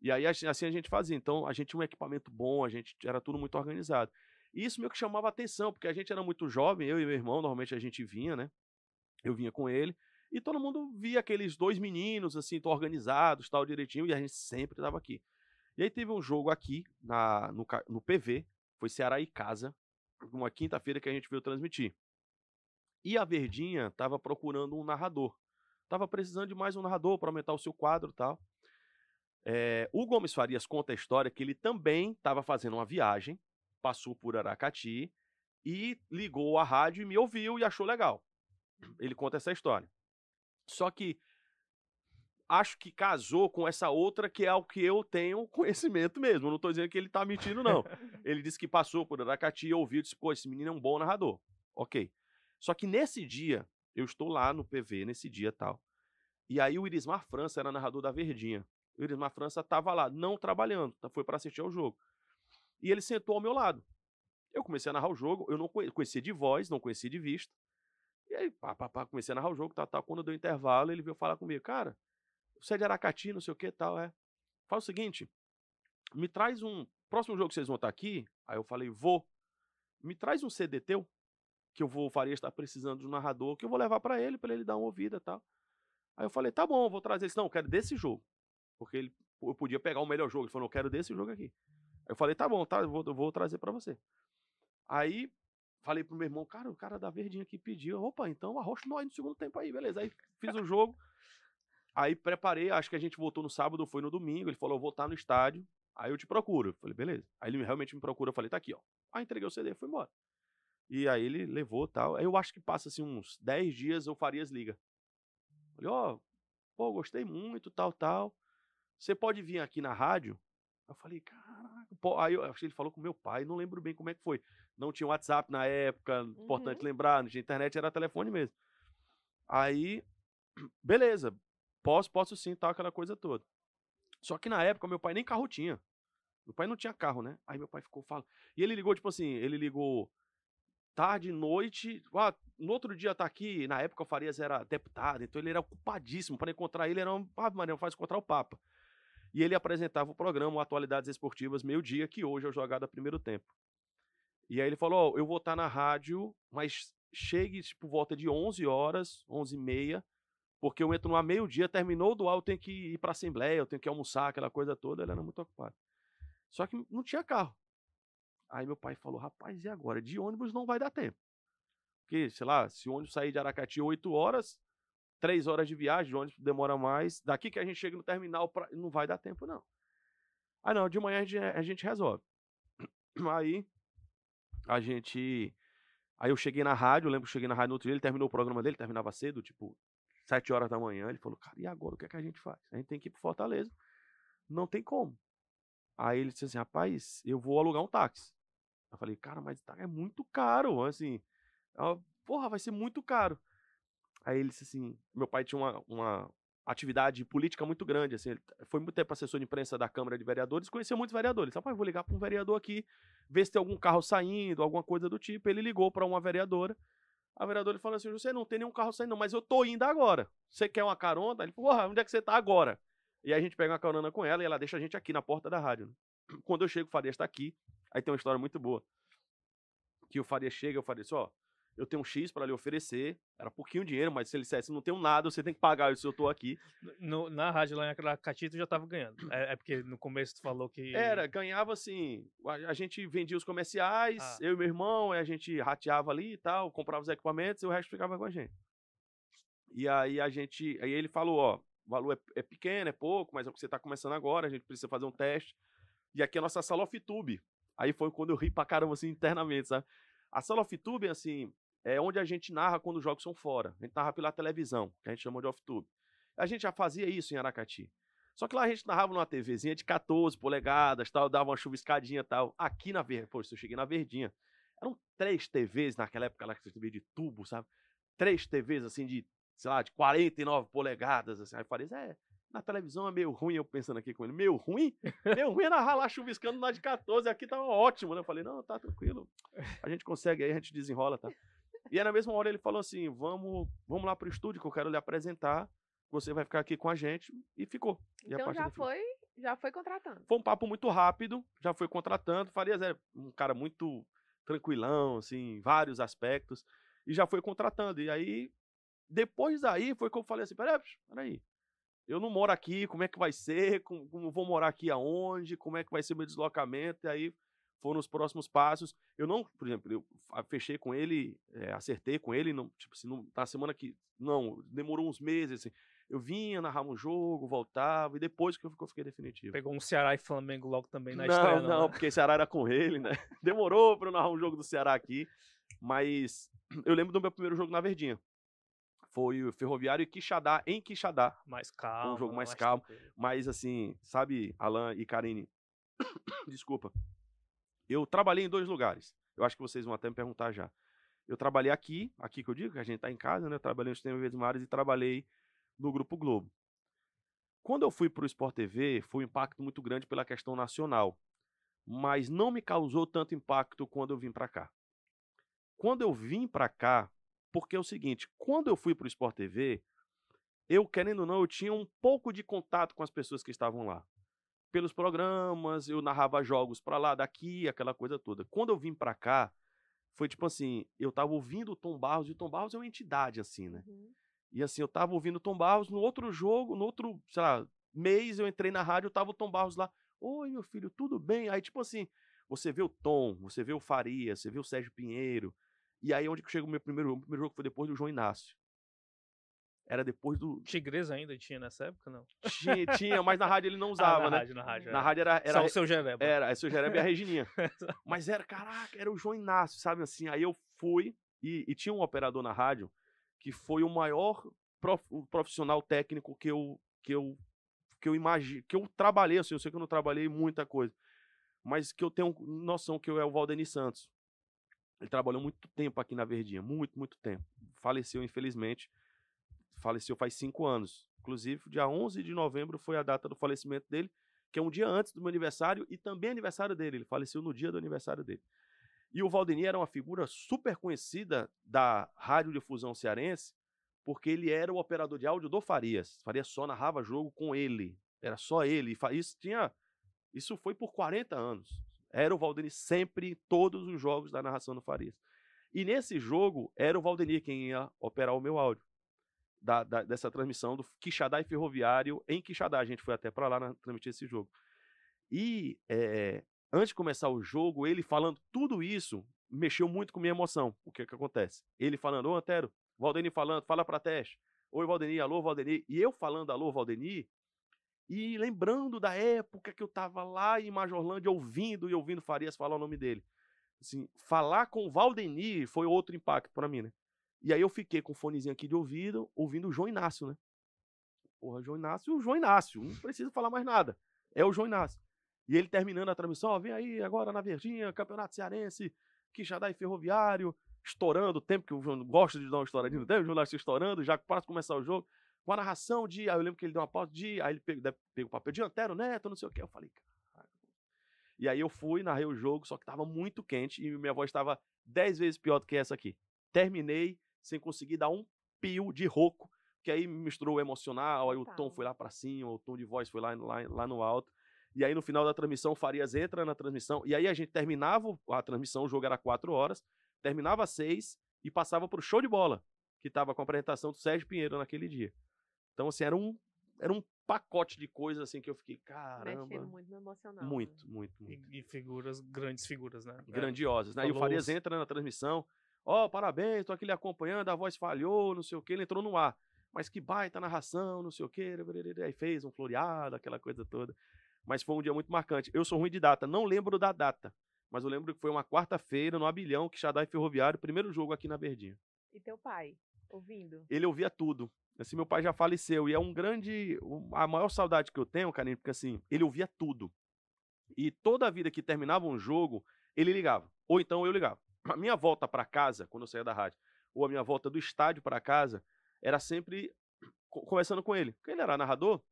[SPEAKER 3] E aí assim assim a gente fazia. Então a gente tinha um equipamento bom, a gente era tudo muito organizado. E isso meio que chamava atenção, porque a gente era muito jovem, eu e meu irmão, normalmente a gente vinha, né? Eu vinha com ele. E todo mundo via aqueles dois meninos, assim, organizados, tal, direitinho, e a gente sempre estava aqui. E aí teve um jogo aqui, na, no, no PV, foi Ceará e Casa, uma quinta-feira que a gente veio transmitir. E a Verdinha tava procurando um narrador. Tava precisando de mais um narrador para aumentar o seu quadro e tal. É, o Gomes Farias conta a história que ele também estava fazendo uma viagem, passou por Aracati e ligou a rádio e me ouviu e achou legal. Ele conta essa história. Só que acho que casou com essa outra que é o que eu tenho conhecimento mesmo. Não tô dizendo que ele tá mentindo, não. Ele disse que passou por Aracati e ouviu e disse, pô, esse menino é um bom narrador. Ok. Só que nesse dia, eu estou lá no PV, nesse dia tal. E aí o Irismar França era narrador da Verdinha. O Irismar França tava lá, não trabalhando, tá- foi para assistir ao jogo. E ele sentou ao meu lado. Eu comecei a narrar o jogo, eu não conhe- conhecia de voz, não conhecia de vista. E aí, pá, pá, pá, comecei a narrar o jogo, tal, tal. Quando deu intervalo, ele veio falar comigo, cara, você é de Aracati, não sei o que tal, é. Fala o seguinte, me traz um. Próximo jogo que vocês vão estar aqui. Aí eu falei, vou. Me traz um CD teu, que eu vou, Faria está precisando de um narrador, que eu vou levar para ele, para ele dar uma ouvida tal. Aí eu falei, tá bom, vou trazer. Ele disse, não, eu quero desse jogo. Porque ele, eu podia pegar o melhor jogo. Ele falou, eu quero desse jogo aqui. Aí eu falei, tá bom, tá, eu vou, vou trazer para você. Aí falei pro meu irmão, cara, o cara da verdinha aqui pediu. Opa, então arrocha nós no segundo tempo aí, beleza. Aí fiz o jogo. Aí preparei, acho que a gente voltou no sábado, foi no domingo. Ele falou, eu vou estar no estádio. Aí eu te procuro. Eu falei, beleza. Aí ele realmente me procura. Eu falei, tá aqui, ó. Aí entreguei o CD fui embora. E aí ele levou tal. Aí eu acho que passa assim uns 10 dias, o Farias liga. Falei, ó, pô, gostei muito, tal, tal. Você pode vir aqui na rádio? Eu falei, caraca. Pô, aí eu acho que ele falou com meu pai, não lembro bem como é que foi. Não tinha WhatsApp na época, importante lembrar, não tinha internet, era telefone mesmo. Aí, beleza, posso, posso sim, tal, aquela coisa toda. Só que na época meu pai nem carro tinha. Meu pai não tinha carro, né? Aí meu pai ficou falando. E ele ligou, tipo assim, ele ligou tarde, noite. Ah, no outro dia tá aqui. Na época o Farias era deputado, então ele era ocupadíssimo. Para encontrar ele era um. Ah, Maria, faz encontrar o Papa. E ele apresentava o programa Atualidades Esportivas meio-dia, que hoje é o Jogada Primeiro Tempo. E aí ele falou: Ó, eu vou estar na rádio, mas chegue, tipo, volta de 11 horas, 11 e meia, porque eu entro no meio-dia, terminou do ar, eu tenho que ir pra Assembleia, eu tenho que almoçar, aquela coisa toda. Ele era muito ocupado. Só que não tinha carro. Aí meu pai falou: rapaz, e agora? De ônibus não vai dar tempo. Porque, sei lá, se o ônibus sair de Aracati 8 horas, 3 horas de viagem, o ônibus demora mais. Daqui que a gente chega no terminal, pra... não vai dar tempo, não. Aí não, de manhã a gente, a gente resolve. Aí a gente. Aí eu cheguei na rádio, eu lembro que eu cheguei na rádio no outro dia, ele terminou o programa dele, terminava cedo, tipo, 7 horas da manhã. Ele falou, cara, e agora o que é que a gente faz? A gente tem que ir pro Fortaleza. Não tem como. Aí ele disse assim, rapaz, eu vou alugar um táxi. Eu falei, cara, mas tá, é muito caro, assim. Porra, vai ser muito caro. Aí ele disse assim, meu pai tinha uma, uma atividade política muito grande, assim, ele foi muito tempo assessor de imprensa da Câmara de Vereadores, conhecia muitos vereadores. Ele disse, vou ligar para um vereador aqui, ver se tem algum carro saindo, alguma coisa do tipo. Ele ligou para uma vereadora. A vereadora falou assim, você não tem nenhum carro saindo, mas eu tô indo agora. Você quer uma carona? Ele falou, porra, onde é que você tá agora? E aí a gente pega uma carona com ela e ela deixa a gente aqui na porta da rádio. Né? Quando eu chego, o Farias está aqui. Aí tem uma história muito boa. Que o Farias chega, eu falei assim, ó, eu tenho um X para lhe oferecer. Era pouquinho dinheiro, mas se ele dissesse, não tenho nada, você tem que pagar isso, eu tô aqui.
[SPEAKER 1] No, na rádio lá em Catito tu já tava ganhando. É, é, porque no começo tu falou que.
[SPEAKER 3] Era, ganhava assim. A, a gente vendia os comerciais, ah. eu e meu irmão, a gente rateava ali e tal, comprava os equipamentos e o resto ficava com a gente. E aí a gente. Aí ele falou, ó, o valor é, é pequeno, é pouco, mas é o que você está começando agora, a gente precisa fazer um teste. E aqui é a nossa sala off-tube. Aí foi quando eu ri pra caramba, assim, internamente, sabe? A sala off-tube, assim, é onde a gente narra quando os jogos são fora. A gente narra pela televisão, que a gente chama de off-tube. A gente já fazia isso em Aracati. Só que lá a gente narrava numa TVzinha de 14 polegadas, tal, dava uma chuviscadinha e tal. Aqui na Verdinha, pô, eu cheguei na Verdinha. Eram três TVs naquela época lá, que TV de tubo, sabe? Três TVs, assim, de sei lá, de 49 polegadas, assim. Aí eu falei, é, na televisão é meio ruim, eu pensando aqui com ele, meio ruim? Meio ruim é narrar lá chuviscando na de 14, aqui tava ótimo, né? Eu falei, não, tá tranquilo, a gente consegue aí, a gente desenrola, tá? E aí na mesma hora ele falou assim, vamos, vamos lá pro estúdio que eu quero lhe apresentar, você vai ficar aqui com a gente, e ficou.
[SPEAKER 2] Então já foi, já foi contratando.
[SPEAKER 3] Foi um papo muito rápido, já foi contratando, Farias é um cara muito tranquilão, assim, em vários aspectos, e já foi contratando, e aí depois daí foi que eu falei assim: peraí, peraí. Eu não moro aqui, como é que vai ser? Como, como vou morar aqui aonde? Como é que vai ser meu deslocamento? E aí foram os próximos passos. Eu não, por exemplo, eu fechei com ele, é, acertei com ele, não, tipo assim, não, na semana que. Não, demorou uns meses, assim. Eu vinha, narrava um jogo, voltava, e depois que eu, que eu fiquei definitivo.
[SPEAKER 1] Pegou um Ceará e Flamengo logo também na
[SPEAKER 3] não,
[SPEAKER 1] estreia,
[SPEAKER 3] não? Não, né? porque Ceará era com ele, né? Demorou pra eu narrar um jogo do Ceará aqui. Mas eu lembro do meu primeiro jogo na Verdinha foi o Ferroviário e Quixadá, em Quixadá.
[SPEAKER 1] Mais calmo.
[SPEAKER 3] Foi um jogo mais, mais calmo. Tranquilo. Mas, assim, sabe, Alan e Karine, desculpa. Eu trabalhei em dois lugares. Eu acho que vocês vão até me perguntar já. Eu trabalhei aqui, aqui que eu digo, que a gente tá em casa, né? Eu trabalhei no Sistema Verdes Mares e trabalhei no Grupo Globo. Quando eu fui para o Sport TV, foi um impacto muito grande pela questão nacional. Mas não me causou tanto impacto quando eu vim para cá. Quando eu vim para cá, porque é o seguinte, quando eu fui para o Sport TV, eu, querendo ou não, eu tinha um pouco de contato com as pessoas que estavam lá. Pelos programas, eu narrava jogos para lá, daqui, aquela coisa toda. Quando eu vim para cá, foi tipo assim, eu tava ouvindo o Tom Barros, e o Tom Barros é uma entidade, assim, né? Uhum. E assim, eu tava ouvindo o Tom Barros, no outro jogo, no outro, sei lá, mês, eu entrei na rádio, tava o Tom Barros lá. Oi, meu filho, tudo bem? Aí, tipo assim, você vê o Tom, você vê o Faria, você vê o Sérgio Pinheiro, e aí, onde que chega o meu primeiro jogo? O primeiro jogo foi depois do João Inácio. Era depois do.
[SPEAKER 1] Tigresa ainda tinha nessa época, não?
[SPEAKER 3] Tinha, tinha mas na rádio ele não usava,
[SPEAKER 1] ah, na
[SPEAKER 3] né?
[SPEAKER 1] Rádio, na rádio,
[SPEAKER 3] na rádio era. era
[SPEAKER 1] Só o seu Jereba.
[SPEAKER 3] Era, é o seu Jereba e a Regininha. mas era, caraca, era o João Inácio, sabe assim? Aí eu fui e, e tinha um operador na rádio que foi o maior prof, profissional técnico que eu, que eu, que eu imagino, que eu trabalhei, assim, eu sei que eu não trabalhei muita coisa, mas que eu tenho noção que eu é o Valdeni Santos. Ele trabalhou muito tempo aqui na Verdinha, muito, muito tempo. Faleceu, infelizmente. Faleceu faz cinco anos. Inclusive, dia 11 de novembro foi a data do falecimento dele. que é um dia antes do meu aniversário e também aniversário dele. Ele faleceu no dia do aniversário dele. E o Valdemir era uma figura super conhecida da radiodifusão cearense, porque ele era o operador de áudio do Farias. Farias só narrava jogo com ele. Era só ele. Isso tinha. Isso foi por 40 anos. Era o Valdemir sempre, todos os jogos da narração do Farias. E nesse jogo, era o Valdemir quem ia operar o meu áudio. Da, da, dessa transmissão do Quixadá e Ferroviário em Quixadá. A gente foi até para lá na, transmitir esse jogo. E é, antes de começar o jogo, ele falando tudo isso mexeu muito com minha emoção. O que que acontece? Ele falando, ô Antero, Valdeni falando, fala pra teste. Oi, Valdeni, alô, Valdeni. E eu falando, alô, Valdeni, e lembrando da época que eu tava lá em Majorlândia ouvindo e ouvindo Farias falar o nome dele. Assim, falar com o Valdeni foi outro impacto para mim, né? E aí eu fiquei com o fonezinho aqui de ouvido, ouvindo o João Inácio, né? Porra, João Inácio, o João Inácio, não precisa falar mais nada. É o João Inácio. E ele terminando a transmissão, ó, vem aí agora na Verdinha, Campeonato Cearense, Quixadá e Ferroviário, estourando o tempo, que o João gosta de dar uma estouradinha no tempo, o jornalista estourando, já para começar o jogo, com a narração de, aí eu lembro que ele deu uma pausa de, aí ele pegou, o papel de Antero Neto, não sei o que, eu falei, cara. E aí eu fui, narrei o jogo, só que tava muito quente e minha voz estava dez vezes pior do que essa aqui. Terminei sem conseguir dar um pio de rouco, que aí misturou o emocional, aí o tom foi lá para cima, o tom de voz foi lá, lá, lá no alto. E aí, no final da transmissão, o Farias entra na transmissão. E aí a gente terminava a transmissão, o jogo era quatro horas, terminava às seis e passava para o show de bola, que estava com a apresentação do Sérgio Pinheiro naquele dia. Então, assim, era um, era um pacote de coisas assim que eu fiquei, caramba.
[SPEAKER 2] Mexendo muito no emocional.
[SPEAKER 3] Muito, né? muito, muito.
[SPEAKER 1] E, e, figuras, grandes figuras, né?
[SPEAKER 3] Grandiosas, né? Falou e o Farias entra na transmissão. Ó, oh, parabéns, tô aqui lhe acompanhando, a voz falhou, não sei o que, ele entrou no ar. Mas que baita narração, não sei o que, aí fez um floreado, aquela coisa toda mas foi um dia muito marcante. Eu sou ruim de data, não lembro da data, mas eu lembro que foi uma quarta-feira no Abilhão, que Xadai Ferroviário, primeiro jogo aqui na Verdinha.
[SPEAKER 2] E teu pai, ouvindo?
[SPEAKER 3] Ele ouvia tudo. Assim, meu pai já faleceu e é um grande, a maior saudade que eu tenho, Karine, porque assim, ele ouvia tudo. E toda a vida que terminava um jogo, ele ligava. Ou então eu ligava. A minha volta para casa, quando eu saía da rádio, ou a minha volta do estádio para casa, era sempre conversando com ele. Porque ele era narrador,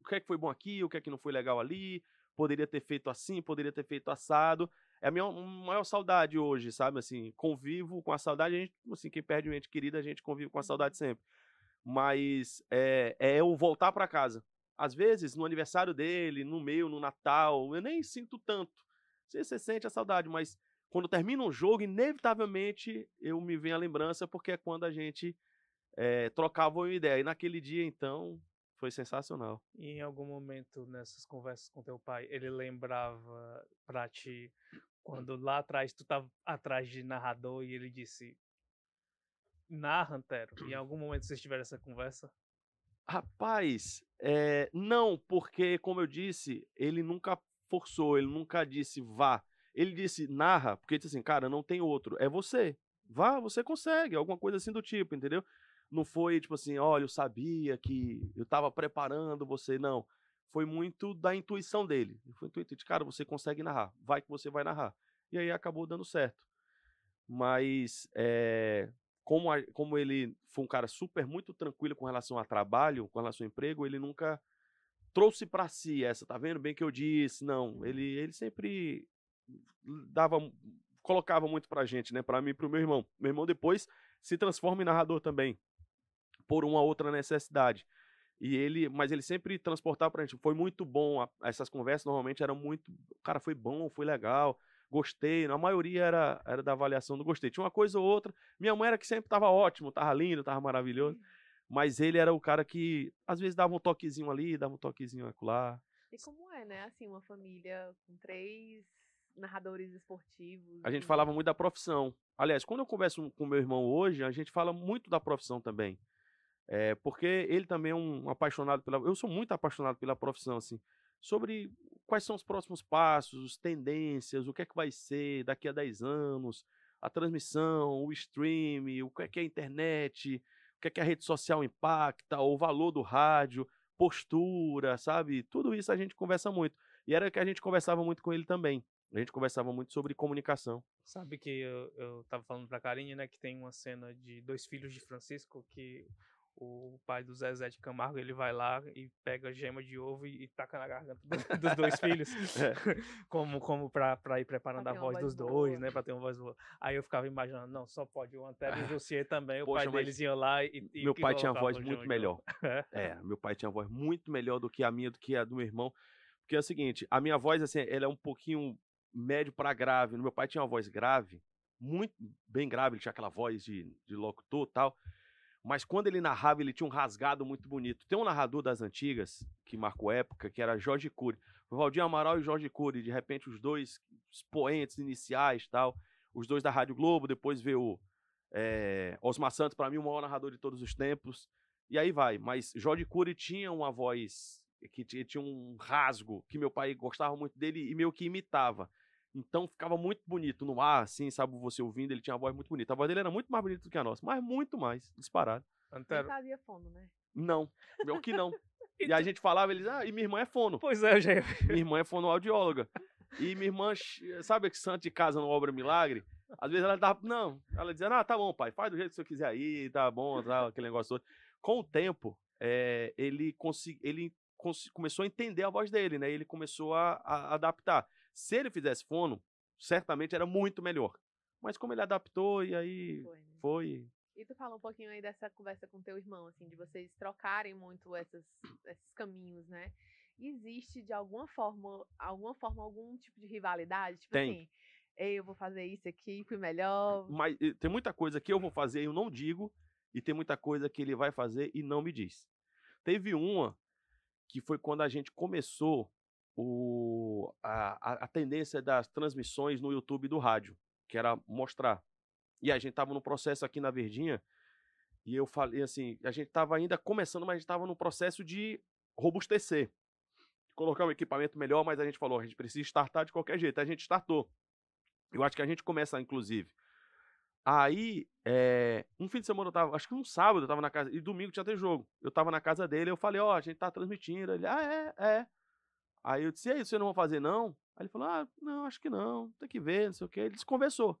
[SPEAKER 3] o que é que foi bom aqui, o que é que não foi legal ali, poderia ter feito assim, poderia ter feito assado. É a minha maior saudade hoje, sabe? Assim, convivo com a saudade, a gente, assim, quem perde um ente querido, a gente convive com a saudade sempre. Mas é, é eu voltar para casa. Às vezes, no aniversário dele, no meu, no Natal, eu nem sinto tanto. Você, você sente a saudade, mas quando termina um jogo, inevitavelmente eu me venho a lembrança, porque é quando a gente é, trocava uma ideia. E naquele dia, então, foi sensacional.
[SPEAKER 1] E em algum momento nessas conversas com teu pai, ele lembrava pra ti quando lá atrás tu tava atrás de narrador e ele disse narra, Antero. Em algum momento vocês tiveram essa conversa?
[SPEAKER 3] Rapaz, é, não, porque como eu disse, ele nunca forçou, ele nunca disse vá. Ele disse narra, porque disse assim, cara, não tem outro, é você. Vá, você consegue, alguma coisa assim do tipo, entendeu? Não foi tipo assim, olha, eu sabia que eu estava preparando você, não. Foi muito da intuição dele. Foi intuitivo, de, cara, você consegue narrar, vai que você vai narrar. E aí acabou dando certo. Mas é, como, a, como ele foi um cara super muito tranquilo com relação a trabalho, com relação ao emprego, ele nunca trouxe para si essa, tá vendo bem que eu disse? Não, ele, ele sempre dava colocava muito pra gente, né, para mim e pro meu irmão. Meu irmão depois se transforma em narrador também por uma outra necessidade. E ele, mas ele sempre transportava pra gente. Foi muito bom. A, essas conversas normalmente eram muito. Cara, foi bom, foi legal, gostei. A maioria era, era da avaliação do gostei. Tinha uma coisa ou outra. Minha mãe era que sempre tava ótimo, tava lindo, tava maravilhoso. Mas ele era o cara que às vezes dava um toquezinho ali, dava um toquezinho acolá.
[SPEAKER 2] E como é, né? Assim, uma família com três narradores esportivos.
[SPEAKER 3] A gente falava muito da profissão. Aliás, quando eu converso com meu irmão hoje, a gente fala muito da profissão também. É, porque ele também é um apaixonado pela. Eu sou muito apaixonado pela profissão, assim. Sobre quais são os próximos passos, tendências, o que é que vai ser daqui a 10 anos, a transmissão, o stream, o que é que é a internet, o que é que a rede social impacta, o valor do rádio, postura, sabe? Tudo isso a gente conversa muito. E era que a gente conversava muito com ele também. A gente conversava muito sobre comunicação.
[SPEAKER 1] Sabe que eu, eu tava falando pra Karine, né, que tem uma cena de dois filhos de Francisco que o pai do Zezé de Camargo, ele vai lá e pega gema de ovo e, e taca na garganta do- dos dois filhos,
[SPEAKER 3] É.
[SPEAKER 1] como, como pra, pra ir preparando
[SPEAKER 2] Pra
[SPEAKER 1] a voz
[SPEAKER 2] voz
[SPEAKER 1] dos dois,
[SPEAKER 2] boa.
[SPEAKER 1] né, pra ter uma voz boa. Aí eu ficava imaginando, não, só pode o Antero e o Jussier também, o
[SPEAKER 3] Poxa,
[SPEAKER 1] pai
[SPEAKER 3] mas
[SPEAKER 1] deles ia lá e... e
[SPEAKER 3] meu pai tinha uma voz muito
[SPEAKER 1] junto.
[SPEAKER 3] melhor.
[SPEAKER 1] É.
[SPEAKER 3] É, meu pai tinha uma voz muito melhor do que a minha, do que a do meu irmão. Porque é o seguinte, a minha voz, assim, ela é um pouquinho médio pra grave. Meu pai tinha uma voz grave, muito bem grave, ele tinha aquela voz de, de locutor tal. Mas quando ele narrava, ele tinha um rasgado muito bonito. Tem um narrador das antigas, que marcou época, que era Jorge Cury. Valdir Amaral e Jorge Cury, de repente, os dois expoentes iniciais tal. Os dois da Rádio Globo, depois veio o é, Osmar Santos, para mim, o maior narrador de todos os tempos. E aí vai. Mas Jorge Cury tinha uma voz que ti- tinha um rasgo, que meu pai gostava muito dele e meio que imitava. Então ficava muito bonito no ar, assim, sabe? Você ouvindo, ele tinha uma voz muito bonita. A voz dele era muito mais bonita do que a nossa, mas muito mais, disparado.
[SPEAKER 1] Antero,
[SPEAKER 2] fazia fono, né?
[SPEAKER 3] Não, meu que não.
[SPEAKER 1] E
[SPEAKER 3] a gente falava, eles, ah, e minha irmã é fono.
[SPEAKER 1] Pois é, eu já ia...
[SPEAKER 3] Minha irmã é fonoaudióloga. E minha irmã, sabe que santo de casa não obra milagre? Às vezes ela dava, não, ela dizia, ah, tá bom, pai, faz do jeito que você quiser aí, tá bom, tal, aquele negócio todo. Com o tempo, eh, ele, consegui, ele começou a entender a voz dele, né? Ele começou a, a adaptar. Se ele fizesse fono, certamente era muito melhor. Mas como ele adaptou, e aí
[SPEAKER 2] Foi, né?
[SPEAKER 3] foi.
[SPEAKER 2] E tu falou um pouquinho aí dessa conversa com teu irmão, assim, de vocês trocarem muito essas, esses caminhos, né? Existe de alguma forma, alguma forma, algum tipo de rivalidade? Tipo
[SPEAKER 3] Tem.
[SPEAKER 2] assim, "Ei, eu vou fazer isso aqui, fui melhor.
[SPEAKER 3] Mas tem muita coisa que eu vou fazer e eu não digo, e tem muita coisa que ele vai fazer e não me diz. Teve uma que foi quando a gente começou o, a, a, tendência das transmissões no YouTube do rádio, que era mostrar. E a gente tava no processo aqui na Verdinha, e eu falei assim, a gente tava ainda começando, mas a gente tava no processo de robustecer. Colocar um equipamento melhor, mas a gente falou, a gente precisa startar de qualquer jeito. A gente startou. Eu acho que a gente começa, inclusive. Aí, é, um fim de semana eu tava, acho que um sábado eu tava na casa, e domingo tinha ter jogo. Eu tava na casa dele, eu falei, ó, a gente tá transmitindo. Ele, ah, é, é. Aí eu disse, e aí, vocês não vão fazer não? Aí ele falou, ah, não, acho que não, tem que ver, não sei o quê. Ele desconversou.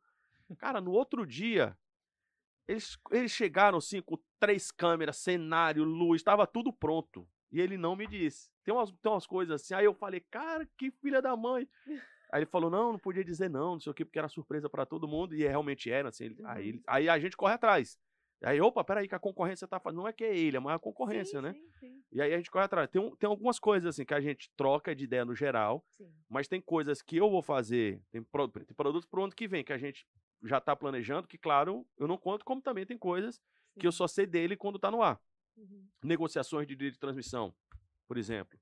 [SPEAKER 3] Cara, no outro dia, eles, eles chegaram assim com três câmeras, cenário, luz, tava tudo pronto. E ele não me disse. Tem umas, tem umas coisas assim. Aí eu falei, cara, que filha da mãe. Aí ele falou, não, não podia dizer não, não sei o quê, porque era surpresa pra todo mundo. E realmente era, assim. ele- aí,
[SPEAKER 2] Uhum.
[SPEAKER 3] ele- aí a gente corre atrás. Aí, opa, peraí, que a concorrência tá fazendo. Não é que é ele, é mais a concorrência,
[SPEAKER 2] sim,
[SPEAKER 3] né?
[SPEAKER 2] Sim, sim,
[SPEAKER 3] E aí a gente corre atrás. Tem, tem algumas coisas, assim, que a gente troca de ideia no geral, mas tem coisas que eu vou fazer, tem, pro- tem produtos pro ano que vem, que a gente já tá planejando, que, claro, eu não conto, como também tem coisas que eu só sei dele quando tá no ar.
[SPEAKER 2] Uhum.
[SPEAKER 3] Negociações de direito de transmissão, por exemplo.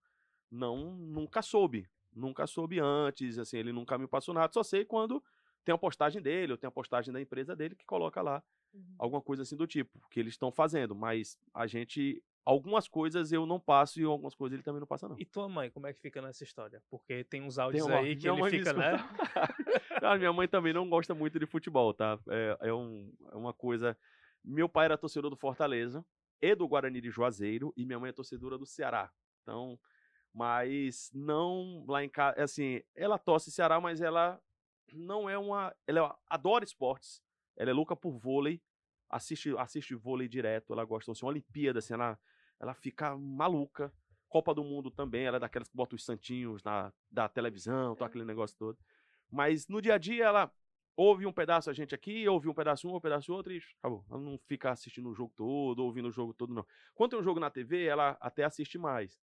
[SPEAKER 3] Não, nunca soube. Nunca soube antes, assim, ele nunca me passou nada. Só sei quando tem a postagem dele, ou tem a postagem da empresa dele que coloca lá
[SPEAKER 2] Uhum.
[SPEAKER 3] alguma coisa assim do tipo, que eles estão fazendo. Mas a gente, algumas coisas eu não passo e algumas coisas ele também não passa, não.
[SPEAKER 1] E tua mãe, como é que fica nessa história? Porque tem uns
[SPEAKER 3] Tem
[SPEAKER 1] áudios
[SPEAKER 3] uma-
[SPEAKER 1] aí que
[SPEAKER 3] minha
[SPEAKER 1] ele fica, né?
[SPEAKER 3] escuta. Cara, minha mãe também não gosta muito de futebol, tá? É, é, um- é uma coisa. Meu pai era torcedor do Fortaleza e do Guarani de Juazeiro, e minha mãe é torcedora do Ceará. Então, mas não lá em casa. Assim, ela torce Ceará, mas ela não é uma. Ela adora esportes. Ela é louca por vôlei, assiste, assiste vôlei direto, ela gosta assim, Olimpíada, assim, ela, ela fica maluca. Copa do Mundo também, ela é daquelas que bota os santinhos na, da televisão, todo aquele negócio todo. Mas no dia a dia ela ouve um pedaço a gente aqui, ouve um pedaço um, um pedaço outro e acabou. Ela não fica assistindo o jogo todo, ouvindo o jogo todo, não. Quando tem um jogo na TV, ela até assiste mais.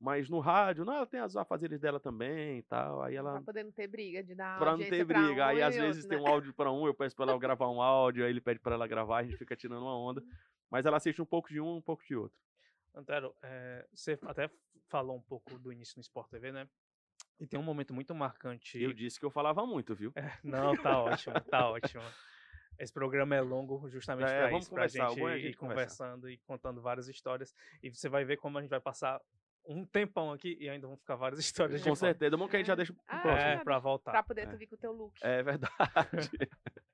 [SPEAKER 3] Mas no rádio, não, ela tem as afazeres dela também e tal. Aí ela
[SPEAKER 2] Pra poder não ter briga, de dar
[SPEAKER 3] Pra não ter briga.
[SPEAKER 2] um
[SPEAKER 3] aí
[SPEAKER 2] e
[SPEAKER 3] às vezes
[SPEAKER 2] outro,
[SPEAKER 3] tem
[SPEAKER 2] né?
[SPEAKER 3] um áudio pra um, eu peço pra ela gravar um áudio, aí ele pede pra ela gravar, a gente fica tirando uma onda. Mas ela assiste um pouco de um, um pouco de outro.
[SPEAKER 1] Antero, é, você até falou um pouco do início no Sport TV, né? E tem um momento muito marcante.
[SPEAKER 3] Eu disse que eu falava muito, viu?
[SPEAKER 1] Não, tá ótimo, tá ótimo. Esse programa é longo justamente
[SPEAKER 3] É,
[SPEAKER 1] para
[SPEAKER 3] vamos
[SPEAKER 1] isso, gente
[SPEAKER 3] é a
[SPEAKER 1] ir
[SPEAKER 3] gente conversar.
[SPEAKER 1] conversando e contando várias histórias. E você vai ver como a gente vai passar um tempão aqui e ainda vão ficar várias histórias de
[SPEAKER 3] Com certeza. É bom que a gente já
[SPEAKER 2] É.
[SPEAKER 3] deixa pro
[SPEAKER 2] Ah,
[SPEAKER 3] próximo.
[SPEAKER 1] É, pra voltar.
[SPEAKER 2] Pra poder
[SPEAKER 3] É.
[SPEAKER 2] tu vir com o teu look.
[SPEAKER 3] É verdade.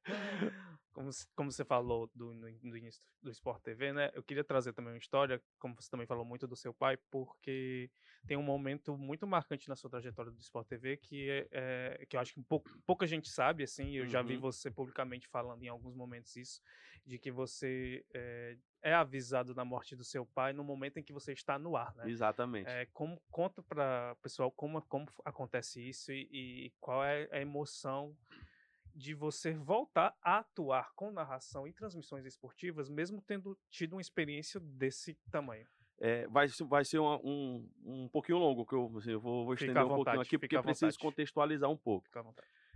[SPEAKER 1] como, como você falou do, no, no, início do Sport TV, né? Eu queria trazer também uma história, como você também falou muito do seu pai, porque tem um momento muito marcante na sua trajetória do Sport TV que é, é que eu acho que pouca, pouca gente sabe, assim. Eu uhum. já vi uhum. você publicamente falando em alguns momentos isso, de que você é, é, avisado da morte do seu pai no momento em que você está no ar, né?
[SPEAKER 3] Exatamente.
[SPEAKER 1] É, como, conta para o pessoal como, como acontece isso e, e qual é a emoção de você voltar a atuar com narração e transmissões esportivas, mesmo tendo tido uma experiência desse tamanho?
[SPEAKER 3] É, vai, vai ser uma, um, um pouquinho longo, que eu, assim, eu vou, vou estender vontade, um pouquinho aqui, porque preciso contextualizar um pouco.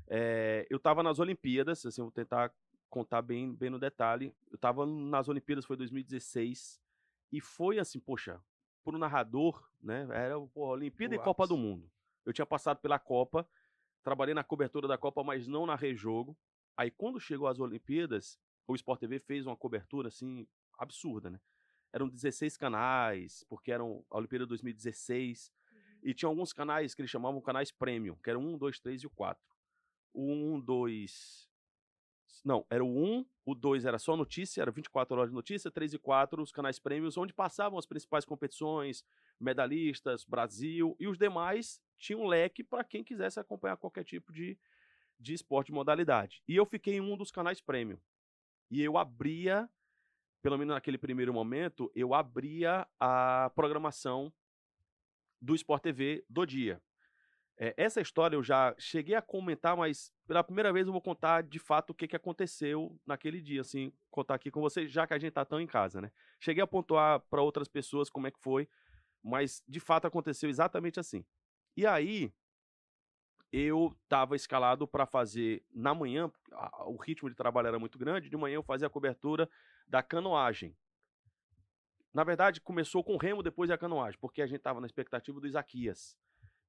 [SPEAKER 3] É, eu estava nas Olimpíadas, assim, vou tentar contar bem, bem no detalhe. Eu estava nas Olimpíadas, foi 2016, e foi assim, poxa, para o narrador, né, era pô, Olimpíada e Copa do Mundo. Eu tinha passado pela Copa, trabalhei na cobertura da Copa, mas não na rejogo. Aí quando chegou as Olimpíadas, o Sport TV fez uma cobertura assim absurda, né? Eram 16 canais, porque eram a Olimpíada 2016, uhum. e tinha alguns canais que eles chamavam canais premium, que eram 1, 2, 3 e o 4. O 1, 2 não, era o 1, o 2 era só notícia, era 24 horas de notícia, 3 e 4 os canais prêmios, onde passavam as principais competições, medalhistas, Brasil, e os demais tinham um leque para quem quisesse acompanhar qualquer tipo de, de esporte de modalidade. E eu fiquei em um dos canais premium. E eu abria, pelo menos naquele primeiro momento, eu abria a programação do Sport TV do dia. É, essa história eu já cheguei a comentar, mas pela primeira vez eu vou contar de fato o que, que aconteceu naquele dia, assim, contar aqui com vocês, já que a gente tá tão em casa, né? Cheguei a pontuar para outras pessoas como é que foi, mas de fato aconteceu exatamente assim. E aí eu estava escalado para fazer na manhã, o ritmo de trabalho era muito grande, de manhã eu fazia a cobertura da canoagem. Na verdade, começou com o remo, depois a canoagem, porque a gente estava na expectativa do Isaquias.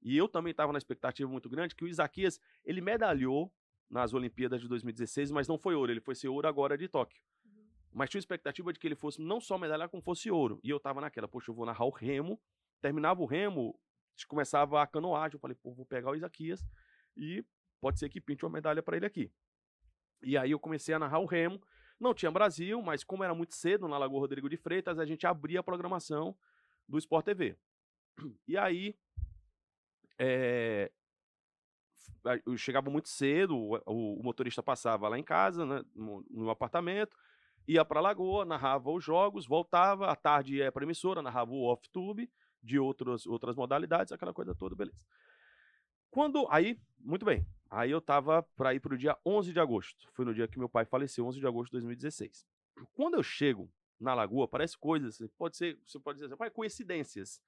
[SPEAKER 3] E eu também estava na expectativa muito grande que o Isaquias, ele medalhou nas Olimpíadas de 2016, mas não foi ouro, ele foi ser ouro agora de Tóquio. Uhum. Mas tinha expectativa de que ele fosse não só medalhar, como fosse ouro. E eu estava naquela, poxa, eu vou narrar o remo, terminava o remo, começava a canoagem, eu falei, pô, vou pegar o Isaquias e pode ser que pinte uma medalha para ele aqui. E aí eu comecei a narrar o remo, não tinha Brasil, mas como era muito cedo na Lagoa Rodrigo de Freitas, a gente abria a programação do Sport TV. E aí é, eu chegava muito cedo, o, o, motorista passava lá em casa, né, no, no apartamento, ia para a Lagoa, narrava os jogos, voltava, à tarde ia para emissora, narrava o off-tube de outros, outras modalidades, aquela coisa toda, beleza. Quando, aí, muito bem, aí eu tava para ir para o dia 11 de agosto, foi no dia que meu pai faleceu, 11 de agosto de 2016. Quando eu chego na Lagoa, parece coisas, pode ser, você pode dizer, pai, coincidências.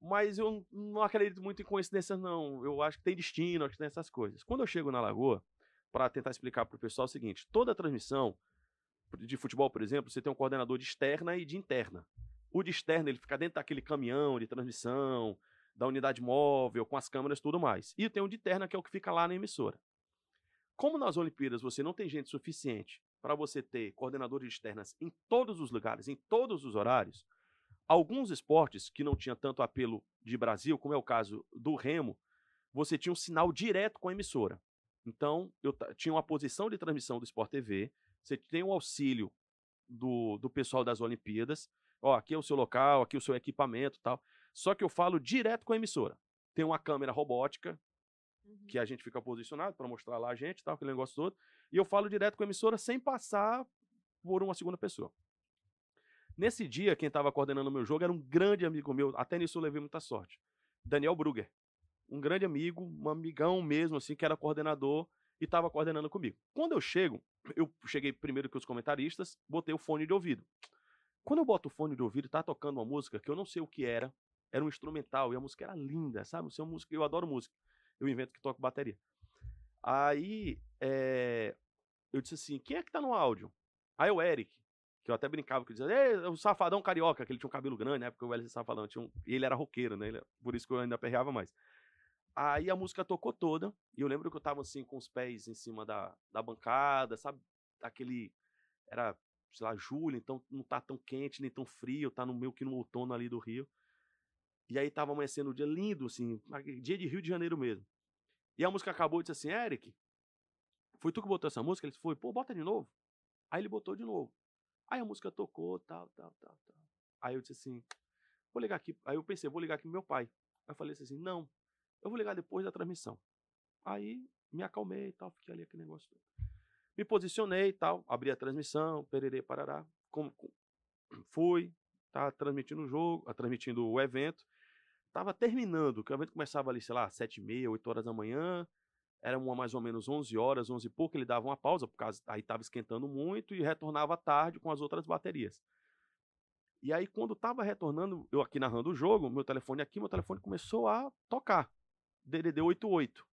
[SPEAKER 3] Mas eu não acredito muito em coincidências, não. Eu acho que tem destino, acho que tem essas coisas. Quando eu chego na Lagoa, para tentar explicar para o pessoal é o seguinte: toda transmissão de futebol, por exemplo, você tem um coordenador de externa e de interna. O de externa, ele fica dentro daquele caminhão de transmissão, da unidade móvel, com as câmeras e tudo mais. E tem o de interna, que é o que fica lá na emissora. Como nas Olimpíadas você não tem gente suficiente para você ter coordenadores externas em todos os lugares, em todos os horários, Alguns esportes que não tinha tanto apelo de Brasil, como é o caso do remo, você tinha um sinal direto com a emissora. Então, eu tinha uma posição de transmissão do Sport TV, você tem o auxílio do, do pessoal das Olimpíadas, ó, aqui é o seu local, aqui é o seu equipamento tal. Só que eu falo direto com a emissora. Tem uma câmera robótica, uhum. que a gente fica posicionado para mostrar lá a gente, tal, aquele negócio todo. E eu falo direto com a emissora sem passar por uma segunda pessoa. Nesse dia, quem estava coordenando o meu jogo era um grande amigo meu, até nisso eu levei muita sorte. Daniel Brugger. Um grande amigo, um amigão mesmo, assim, que era coordenador e estava coordenando comigo. Quando eu chego, eu cheguei primeiro que os comentaristas, botei o fone de ouvido. Quando eu boto o fone de ouvido, tá tocando uma música que eu não sei o que era, era um instrumental e a música era linda, sabe? É música, eu adoro música. Eu invento que toco bateria. Aí, é, eu disse assim: quem é que tá no áudio? Aí o Eric que eu até brincava, que dizia, o safadão carioca, que ele tinha um cabelo grande, né? Porque o Wesley Safadão tinha um... ele era roqueiro, né? Ele... Por isso que eu ainda aperreava mais. Aí a música tocou toda, e eu lembro que eu tava assim, com os pés em cima da, da bancada, sabe? Aquele. Era, sei lá, julho, então não tá tão quente nem tão frio, tá no meio que no outono ali do Rio. E aí tava amanhecendo um dia lindo, assim, dia de Rio de Janeiro mesmo. E a música acabou e disse assim: Eric, foi tu que botou essa música? Ele disse: Foi, pô, bota de novo. Aí ele botou de novo. Aí a música tocou, tal, tal, tal, tal. Aí eu disse assim, vou ligar aqui. Aí eu pensei, vou ligar aqui pro meu pai. Aí eu falei assim, não, eu vou ligar depois da transmissão. Aí me acalmei e tal, fiquei ali aquele negócio. Me posicionei e tal, abri a transmissão, pererê, parará. Como, fui, tá transmitindo o jogo, transmitindo o evento. Tava terminando, que o evento começava ali, sei lá, sete e meia, oito horas da manhã. Era uma mais ou menos 11 horas, 11 e pouco, ele dava uma pausa, por causa aí estava esquentando muito e retornava tarde com as outras baterias. E aí, quando estava retornando, eu aqui narrando o jogo, meu telefone aqui, meu telefone começou a tocar. DDD 88.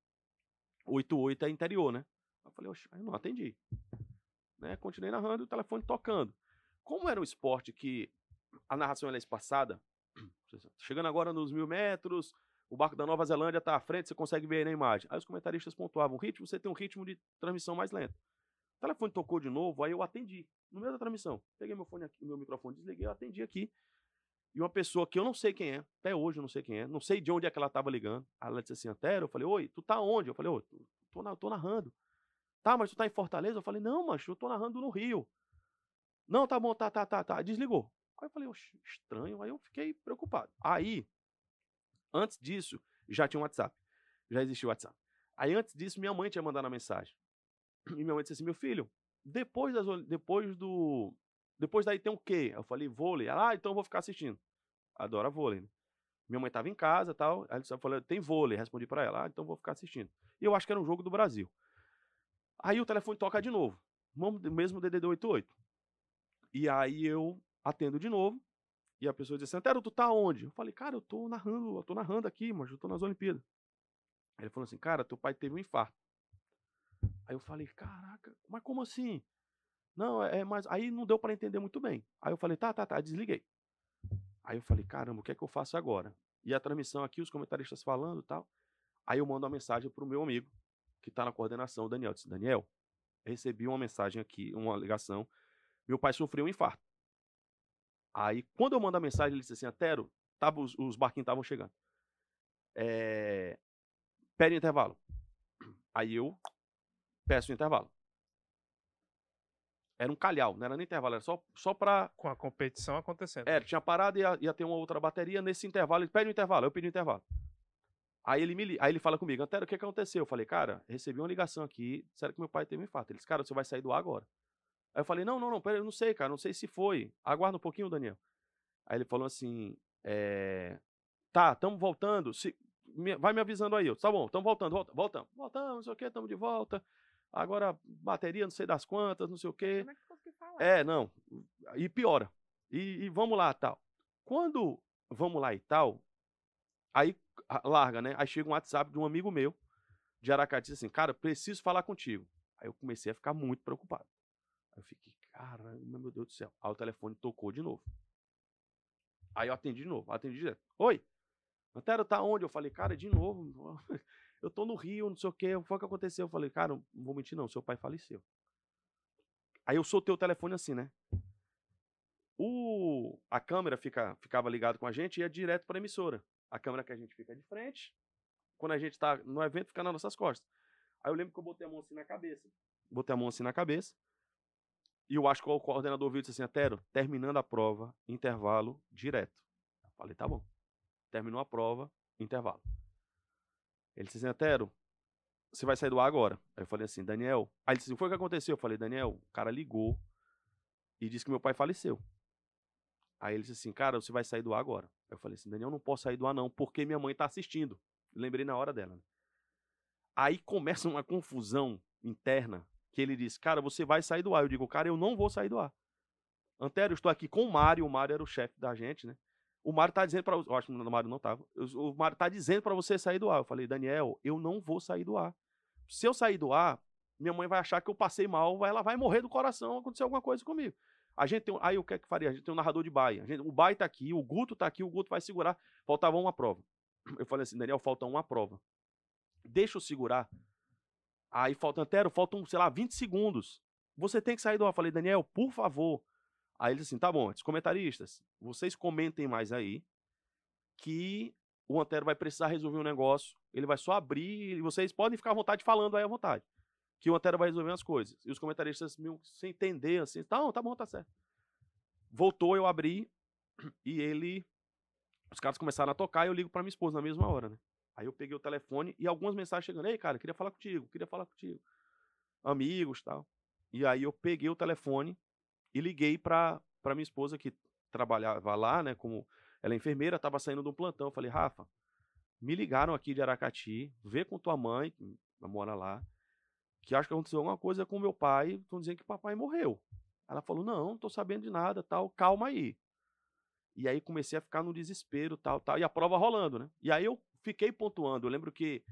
[SPEAKER 3] 88 é interior, né? Eu falei, oxe, eu não atendi. Né? Continuei narrando e o telefone tocando. Como era um esporte que a narração é espaçada, chegando agora nos mil metros, o barco da Nova Zelândia está à frente, você consegue ver aí na imagem. Aí os comentaristas pontuavam o ritmo, você tem um ritmo de transmissão mais lento. O telefone tocou de novo, aí eu atendi, no meio da transmissão. Peguei meu fone aqui, meu microfone, desliguei, eu atendi aqui. E uma pessoa que eu não sei quem é, até hoje eu não sei quem é, não sei de onde é que ela estava ligando. Ela disse assim, Antero, eu falei, oi, tu tá onde? Eu falei, oi, tô, tô, tô narrando. Tá, mas tu tá em Fortaleza? Eu falei, não, macho, eu tô narrando no Rio. Não, tá bom, tá, tá, tá, tá. Desligou. Aí eu falei, estranho. Aí eu fiquei preocupado. Aí, antes disso, já tinha um WhatsApp. Já existia o WhatsApp. Aí, antes disso, minha mãe tinha mandado uma mensagem. E minha mãe disse assim: meu filho, depois, das, depois do. Depois daí tem o quê? Eu falei, vôlei. Ela, ah, então eu vou ficar assistindo. Adora vôlei. Né? Minha mãe estava em casa tal. Aí eu falei, tem vôlei. Respondi para ela, ah, então eu vou ficar assistindo. E eu acho que era um jogo do Brasil. Aí o telefone toca de novo. Mesmo DDD 88. E aí eu atendo de novo. E a pessoa diz assim, Antero, tu tá onde? Eu falei, cara, eu tô narrando, eu tô narrando aqui, mas eu tô nas Olimpíadas. Ele falou assim, cara, teu pai teve um infarto. Aí eu falei, caraca, mas como assim? Não, é, é mas aí não deu para entender muito bem. Aí eu falei, tá, tá, tá, desliguei. Aí eu falei, caramba, o que é que eu faço agora? E a transmissão aqui, os comentaristas falando e tal. Aí eu mando uma mensagem pro meu amigo, que tá na coordenação, o Daniel. Eu disse, Daniel, recebi uma mensagem aqui, uma ligação. Meu pai sofreu um infarto. Aí, quando eu mando a mensagem, ele disse assim, Atero, tava, os, os barquinhos estavam chegando. É, pede intervalo. Aí eu peço um intervalo. Era um calhau, não era nem intervalo, era só, só pra.
[SPEAKER 1] Com a competição acontecendo.
[SPEAKER 3] Era, tinha parado e ia, ia ter uma outra bateria. Nesse intervalo, ele pede um intervalo, eu pedi um intervalo. Aí ele, me, aí ele fala comigo, Antero, o que, que aconteceu? Eu falei, cara, recebi uma ligação aqui, disseram que meu pai teve um infarto. Ele disse, cara, você vai sair do ar agora. Aí eu falei, não, não, não, pera, eu não sei, cara, não sei se foi. Aguarda um pouquinho, Daniel. Aí ele falou assim, é... tá, estamos voltando, se... vai me avisando aí. Eu, tá bom, estamos voltando, volta, voltamos. Voltamos, não sei o que, estamos de volta. Agora, bateria, não sei das quantas, não sei o quê.
[SPEAKER 2] Como é que conseguiu falar?
[SPEAKER 3] É, não, e piora. E, e vamos lá, tal. Quando vamos lá e tal, aí larga, né? Aí chega um WhatsApp de um amigo meu, de Aracati, assim, cara, preciso falar contigo. Aí eu comecei a ficar muito preocupado. Aí eu fiquei, caramba, meu Deus do céu. Aí o telefone tocou de novo. Aí eu atendi de novo, atendi direto. Oi, Antero, tá onde? Eu falei, cara, de novo, eu tô no Rio, não sei o que, o que aconteceu? Eu falei, cara, não vou mentir não, seu pai faleceu. Aí eu soltei o telefone assim, né? O, a câmera fica, ficava ligada com a gente e ia direto para a emissora. A câmera que a gente fica de frente, quando a gente tá no evento, fica nas nossas costas. Aí eu lembro que eu botei a mão assim na cabeça. Botei a mão assim na cabeça. E eu acho que o coordenador viu e disse assim, Atero, terminando a prova, intervalo direto. Eu falei, tá bom. Terminou a prova, intervalo. Ele disse assim, Atero, você vai sair do ar agora. Aí eu falei assim, Daniel. Aí ele disse assim, foi o que aconteceu? Eu falei, Daniel, o cara ligou e disse que meu pai faleceu. Aí ele disse assim, cara, você vai sair do ar agora. Eu falei assim, Daniel, não posso sair do ar não, porque minha mãe tá assistindo. Lembrei na hora dela. Né? Aí começa uma confusão interna que ele disse, cara, você vai sair do ar. Eu digo, cara, eu não vou sair do ar. Antero, estou aqui com o Mário, o Mário era o chefe da gente, né? O Mário tá dizendo para eu acho que o Mário não tava. O Mário tá dizendo para você sair do ar. Eu falei, Daniel, eu não vou sair do ar. Se eu sair do ar, minha mãe vai achar que eu passei mal, ela vai morrer do coração, acontecer alguma coisa comigo. A gente tem, aí o que é que faria? A gente tem um narrador de baia. Gente, o baia tá aqui, o Guto tá aqui, o Guto vai segurar. Faltava uma prova. Eu falei assim, Daniel, falta uma prova. Deixa eu segurar Aí falta, Antero, faltam, sei lá, 20 segundos. Você tem que sair do ar. Eu falei, Daniel, por favor. Aí ele assim, tá bom, os comentaristas, vocês comentem mais aí que o Antero vai precisar resolver um negócio. Ele vai só abrir e vocês podem ficar à vontade falando aí à vontade. que o Antero vai resolver as coisas. E os comentaristas meio sem entender, assim, tá, tá bom, tá certo. Voltou, eu abri e ele. Os caras começaram a tocar e eu ligo pra minha esposa na mesma hora, né? Aí eu peguei o telefone e algumas mensagens chegando. Ei, cara, queria falar contigo, queria falar contigo. Amigos tal. E aí eu peguei o telefone e liguei pra minha esposa que trabalhava lá, né? Como ela é enfermeira, tava saindo de um plantão. Eu falei, Rafa, me ligaram aqui de Aracati, vê com tua mãe, que mora lá, que acho que aconteceu alguma coisa com meu pai, estão dizendo que papai morreu. Ela falou, não, não tô sabendo de nada, tal, calma aí. E aí comecei a ficar no desespero, tal, tal, e a prova rolando, né? E aí eu fiquei pontuando, eu lembro que,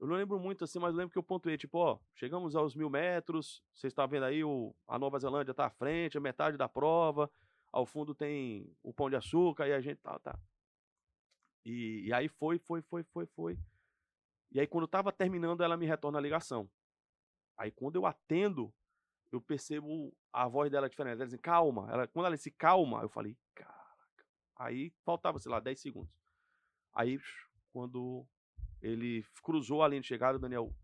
[SPEAKER 3] eu não lembro muito assim, mas eu lembro que eu pontuei, tipo, ó, chegamos aos mil metros, vocês estão vendo aí, o, a Nova Zelândia tá à frente, a metade da prova, ao fundo tem o Pão de Açúcar, e a gente, tá, tá. E, e aí foi, foi, foi, foi, foi. E aí quando eu tava terminando, ela me retorna a ligação. Aí quando eu atendo, eu percebo a voz dela diferente. Ela diz, calma. Ela, quando ela disse calma, eu falei, caraca. Aí faltava, sei lá, 10 segundos. Aí, quando ele cruzou a linha de chegada, o Daniel,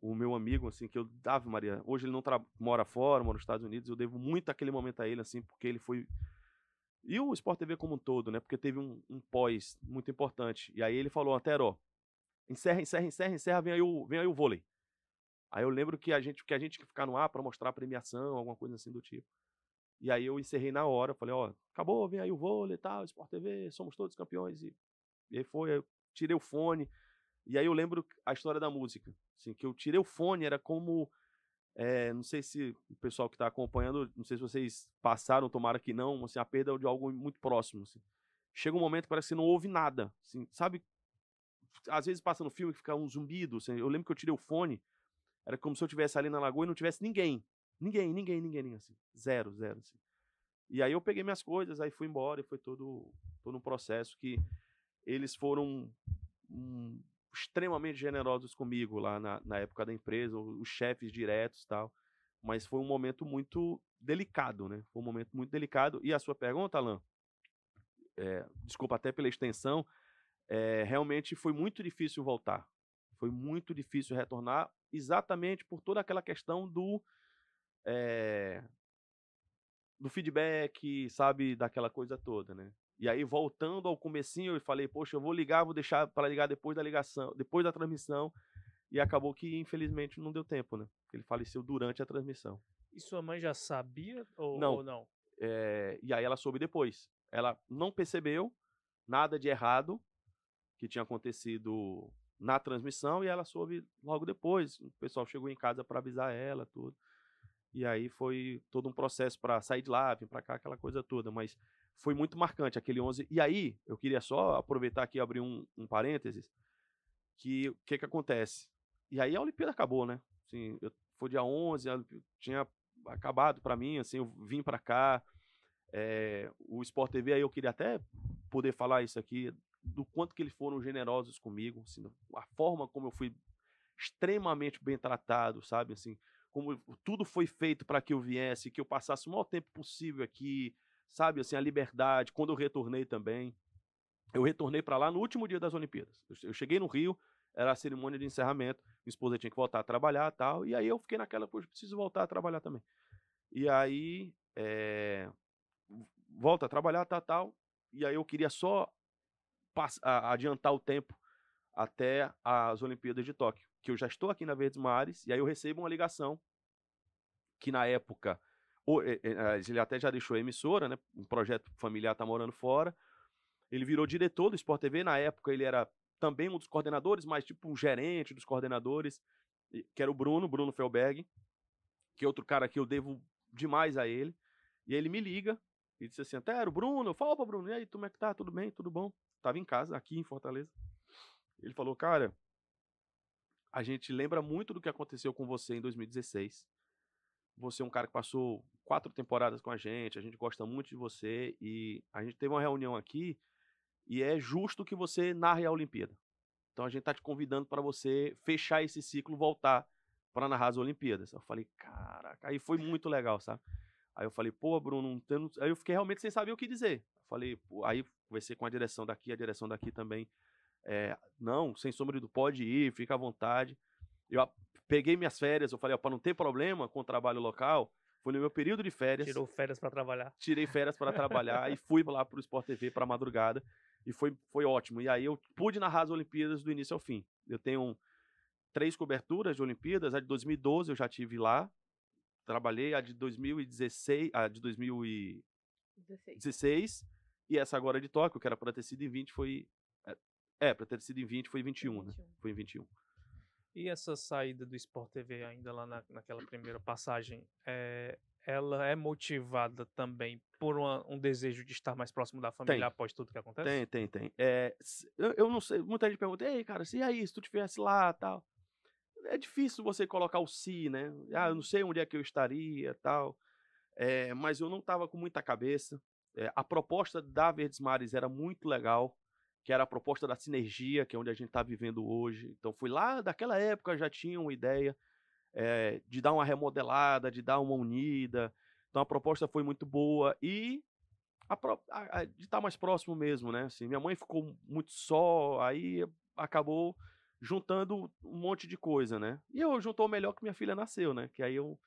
[SPEAKER 3] o meu amigo, assim, que eu, Ave Maria, hoje ele não mora fora, mora nos Estados Unidos, eu devo muito aquele momento a ele, assim, porque ele foi. E o Sport TV como um todo, né? Porque teve um, um pós muito importante. E aí ele falou, Antero, encerra, encerra, encerra, encerra, vem aí o, vem aí o vôlei. Aí eu lembro que a gente que a gente que ficar no ar para mostrar a premiação, alguma coisa assim do tipo. E aí eu encerrei na hora, falei, ó, acabou, vem aí o vôlei e tal, Sport TV, somos todos campeões. E, e aí foi, eu tirei o fone. E aí eu lembro a história da música. Assim, que eu tirei o fone, era como. É, não sei se o pessoal que está acompanhando, não sei se vocês passaram, tomara que não, assim, a perda de algo muito próximo. Assim. Chega um momento que parece que não ouve nada. Assim, sabe? Às vezes passa no filme que fica um zumbido. Assim, eu lembro que eu tirei o fone era como se eu estivesse ali na lagoa e não tivesse ninguém. Ninguém, ninguém, ninguém, ninguém assim. Zero, zero, assim. E aí eu peguei minhas coisas, aí fui embora e foi todo, todo um processo que eles foram um, extremamente generosos comigo lá na, na época da empresa, os chefes diretos tal. Mas foi um momento muito delicado, né? Foi um momento muito delicado. E a sua pergunta, Alan, é, desculpa até pela extensão, é, realmente foi muito difícil voltar. Foi muito difícil retornar, exatamente por toda aquela questão do é, do feedback, sabe, daquela coisa toda, né? E aí voltando ao comecinho, eu falei, poxa, eu vou ligar, vou deixar para ligar depois da ligação, depois da transmissão, e acabou que infelizmente não deu tempo, né? Ele faleceu durante a transmissão.
[SPEAKER 1] E sua mãe já sabia ou
[SPEAKER 3] não?
[SPEAKER 1] Ou não?
[SPEAKER 3] É, e aí ela soube depois. Ela não percebeu nada de errado que tinha acontecido na transmissão e ela soube logo depois. O pessoal chegou em casa para avisar ela, tudo. E aí foi todo um processo para sair de lá, vir para cá, aquela coisa toda. Mas foi muito marcante aquele 11. E aí, eu queria só aproveitar aqui e abrir um, um parênteses. Que o que que acontece? E aí a Olimpíada acabou, né? Assim, eu, foi dia 11, tinha acabado para mim, assim, eu vim para cá. É, o Sport TV, aí eu queria até poder falar isso aqui, do quanto que eles foram generosos comigo, assim, a forma como eu fui extremamente bem tratado, sabe, assim, como tudo foi feito para que eu viesse, que eu passasse o maior tempo possível aqui, sabe, assim, a liberdade, quando eu retornei também, eu retornei para lá no último dia das Olimpíadas, eu cheguei no Rio, era a cerimônia de encerramento, minha esposa tinha que voltar a trabalhar tal, e aí eu fiquei naquela, poxa, preciso voltar a trabalhar também. E aí, é, volta a trabalhar, tal, tal, e aí eu queria só adiantar o tempo até as Olimpíadas de Tóquio, que eu já estou aqui na Verdes Mares, e aí eu recebo uma ligação que na época ele até já deixou a emissora, né? Um projeto familiar tá morando fora. Ele virou diretor do Sport TV. Na época ele era também um dos coordenadores, mas tipo um gerente dos coordenadores, que era o Bruno, Bruno Felberg, que é outro cara que eu devo demais a ele. E ele me liga e disse assim: Antero, Bruno, fala pra Bruno, e aí, como é que tá? Tudo bem? Tudo bom? Tava em casa, aqui em Fortaleza. Ele falou, cara, a gente lembra muito do que aconteceu com você em 2016. Você é um cara que passou quatro temporadas com a gente, a gente gosta muito de você e a gente teve uma reunião aqui e é justo que você narre a Olimpíada. Então a gente tá te convidando para você fechar esse ciclo, voltar para narrar as Olimpíadas. Eu falei, caraca, aí foi muito legal, sabe? Aí eu falei, pô, Bruno, não aí eu fiquei realmente sem saber o que dizer. Falei, aí conversei com a direção daqui, a direção daqui também. É, não, sem sombra do pode ir, fica à vontade. Eu peguei minhas férias, eu falei, ó, para não ter problema com o trabalho local, foi no meu período de férias,
[SPEAKER 1] Tirou férias pra trabalhar.
[SPEAKER 3] tirei férias para trabalhar e fui lá pro Sport TV para madrugada e foi, foi ótimo. E aí eu pude narrar as Olimpíadas do início ao fim. Eu tenho três coberturas de Olimpíadas, a de 2012 eu já tive lá, trabalhei a de 2016, a de 2016
[SPEAKER 2] 16.
[SPEAKER 3] e essa agora de Tóquio, que era para ter sido em 20, foi é, para ter sido em 20 foi em 21, né?
[SPEAKER 2] 21.
[SPEAKER 3] Foi em 21.
[SPEAKER 1] E essa saída do Sport TV ainda lá na, naquela primeira passagem, é, ela é motivada também por uma- um desejo de estar mais próximo da família
[SPEAKER 3] Tem.
[SPEAKER 1] após tudo que acontece?
[SPEAKER 3] Tem, tem, tem. É, eu, eu não sei, muita gente pergunta, ei, cara, se aí, se tu estivesse lá tal. É difícil você colocar o se, né? Ah, eu não sei onde é que eu estaria tal. É, mas eu não tava com muita cabeça. É, a proposta da Verdes Mares era muito legal, que era a proposta da sinergia, que é onde a gente está vivendo hoje. Então, fui lá, daquela época já tinha uma ideia é, de dar uma remodelada, de dar uma unida. Então, a proposta foi muito boa e a a- a- de estar mais próximo mesmo, né? Assim, minha mãe ficou muito só, aí acabou juntando um monte de coisa, né? E eu juntou o melhor que minha filha nasceu, né? Que aí eu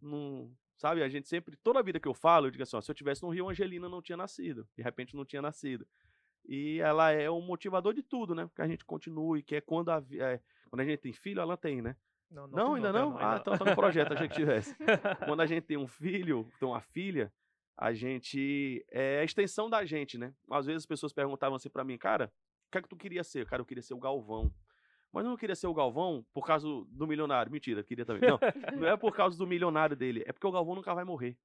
[SPEAKER 3] não. Sabe, a gente sempre, toda a vida que eu falo, eu digo assim: ó, se eu tivesse no Rio, Angelina não tinha nascido. De repente não tinha nascido. E ela é um motivador de tudo, né? Que a gente continue, que é quando a, é, quando a gente tem filho, ela tem, né?
[SPEAKER 1] Não,
[SPEAKER 3] Não,
[SPEAKER 1] tem
[SPEAKER 3] ainda
[SPEAKER 1] tem
[SPEAKER 3] não? Ah, então tá no projeto, achei que tivesse. Quando a gente tem um filho, tem uma filha, a gente. É a extensão da gente, né? Às vezes as pessoas perguntavam assim pra mim, cara, o que é que tu queria ser? Cara, eu queria ser o Galvão. Mas eu não queria ser o Galvão por causa do, milionário. Mentira, queria também. Não, não é por causa do milionário dele, é porque o Galvão nunca vai morrer.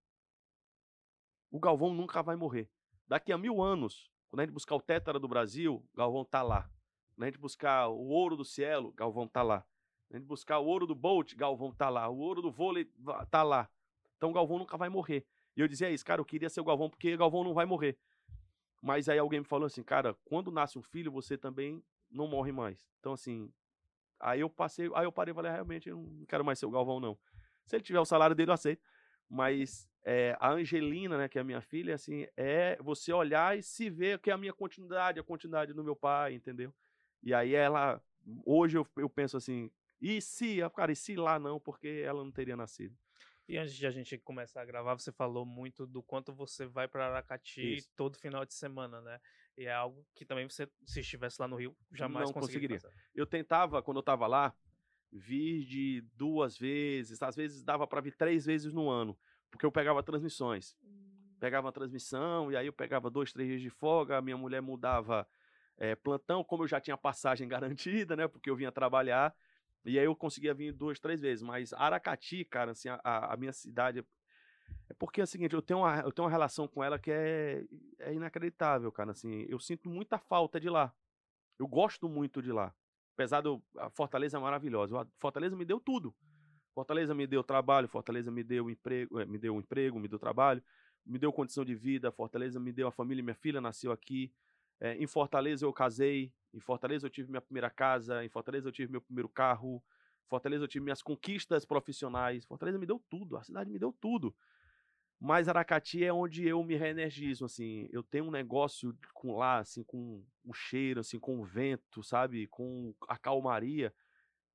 [SPEAKER 3] O Galvão nunca vai morrer. Daqui a mil anos, quando a gente buscar o Tétara do Brasil, Galvão tá lá. Quando a gente buscar o ouro do Cielo, Galvão tá lá. Quando a gente buscar o ouro do Bolt, Galvão tá lá. O ouro do vôlei tá lá. Então o Galvão nunca vai morrer. E eu dizia isso, cara, eu queria ser o Galvão porque Galvão não vai morrer. Mas aí alguém me falou assim, cara, quando nasce um filho, você também não morre mais. Então, assim, aí eu passei, aí eu parei e falei, "Ah, realmente, eu não quero mais ser o Galvão, não. Se ele tiver o salário dele, eu aceito. Mas é, a Angelina, né, que é a minha filha, assim, é você olhar e se ver que é a minha continuidade, a continuidade do meu pai, entendeu? E aí ela, hoje eu, eu penso assim, e se, Ah, cara, e se lá não, porque ela não teria nascido.
[SPEAKER 1] E antes de a gente começar a gravar, você falou muito do quanto você vai para Aracati
[SPEAKER 3] Isso.
[SPEAKER 1] todo final de semana, né? E é algo que também você, se estivesse lá no Rio, jamais
[SPEAKER 3] Não
[SPEAKER 1] conseguiria.
[SPEAKER 3] Eu tentava, quando eu tava lá, vir de duas vezes, às vezes dava para vir três vezes no ano, porque eu pegava transmissões.
[SPEAKER 2] Hum,
[SPEAKER 3] Pegava a transmissão, e aí eu pegava dois, três dias de folga, a minha mulher mudava eh, plantão, como eu já tinha passagem garantida, né? Porque eu vinha trabalhar, e aí eu conseguia vir duas, três vezes. Mas Aracati, cara, assim, a, a- a minha cidade. É porque é o seguinte, eu tenho uma, eu tenho uma relação com ela que é, é inacreditável, cara. Assim, eu sinto muita falta de lá. Eu gosto muito de lá. Apesar do. A Fortaleza é maravilhosa. Eu- Fortaleza me deu tudo. Fortaleza me deu trabalho, Fortaleza me deu emprego, eh, me deu um emprego, me deu trabalho, me deu condição de vida, Fortaleza me deu a família, minha filha nasceu aqui. Eh, em Fortaleza eu casei, em Fortaleza eu tive minha primeira casa, em Fortaleza eu tive meu primeiro carro, em Fortaleza eu tive minhas conquistas profissionais. Fortaleza me deu tudo, a cidade me deu tudo. Mas Aracati é onde eu me reenergizo, assim. Eu tenho um negócio com lá, assim, com o cheiro, assim, com o vento, sabe? Com a calmaria,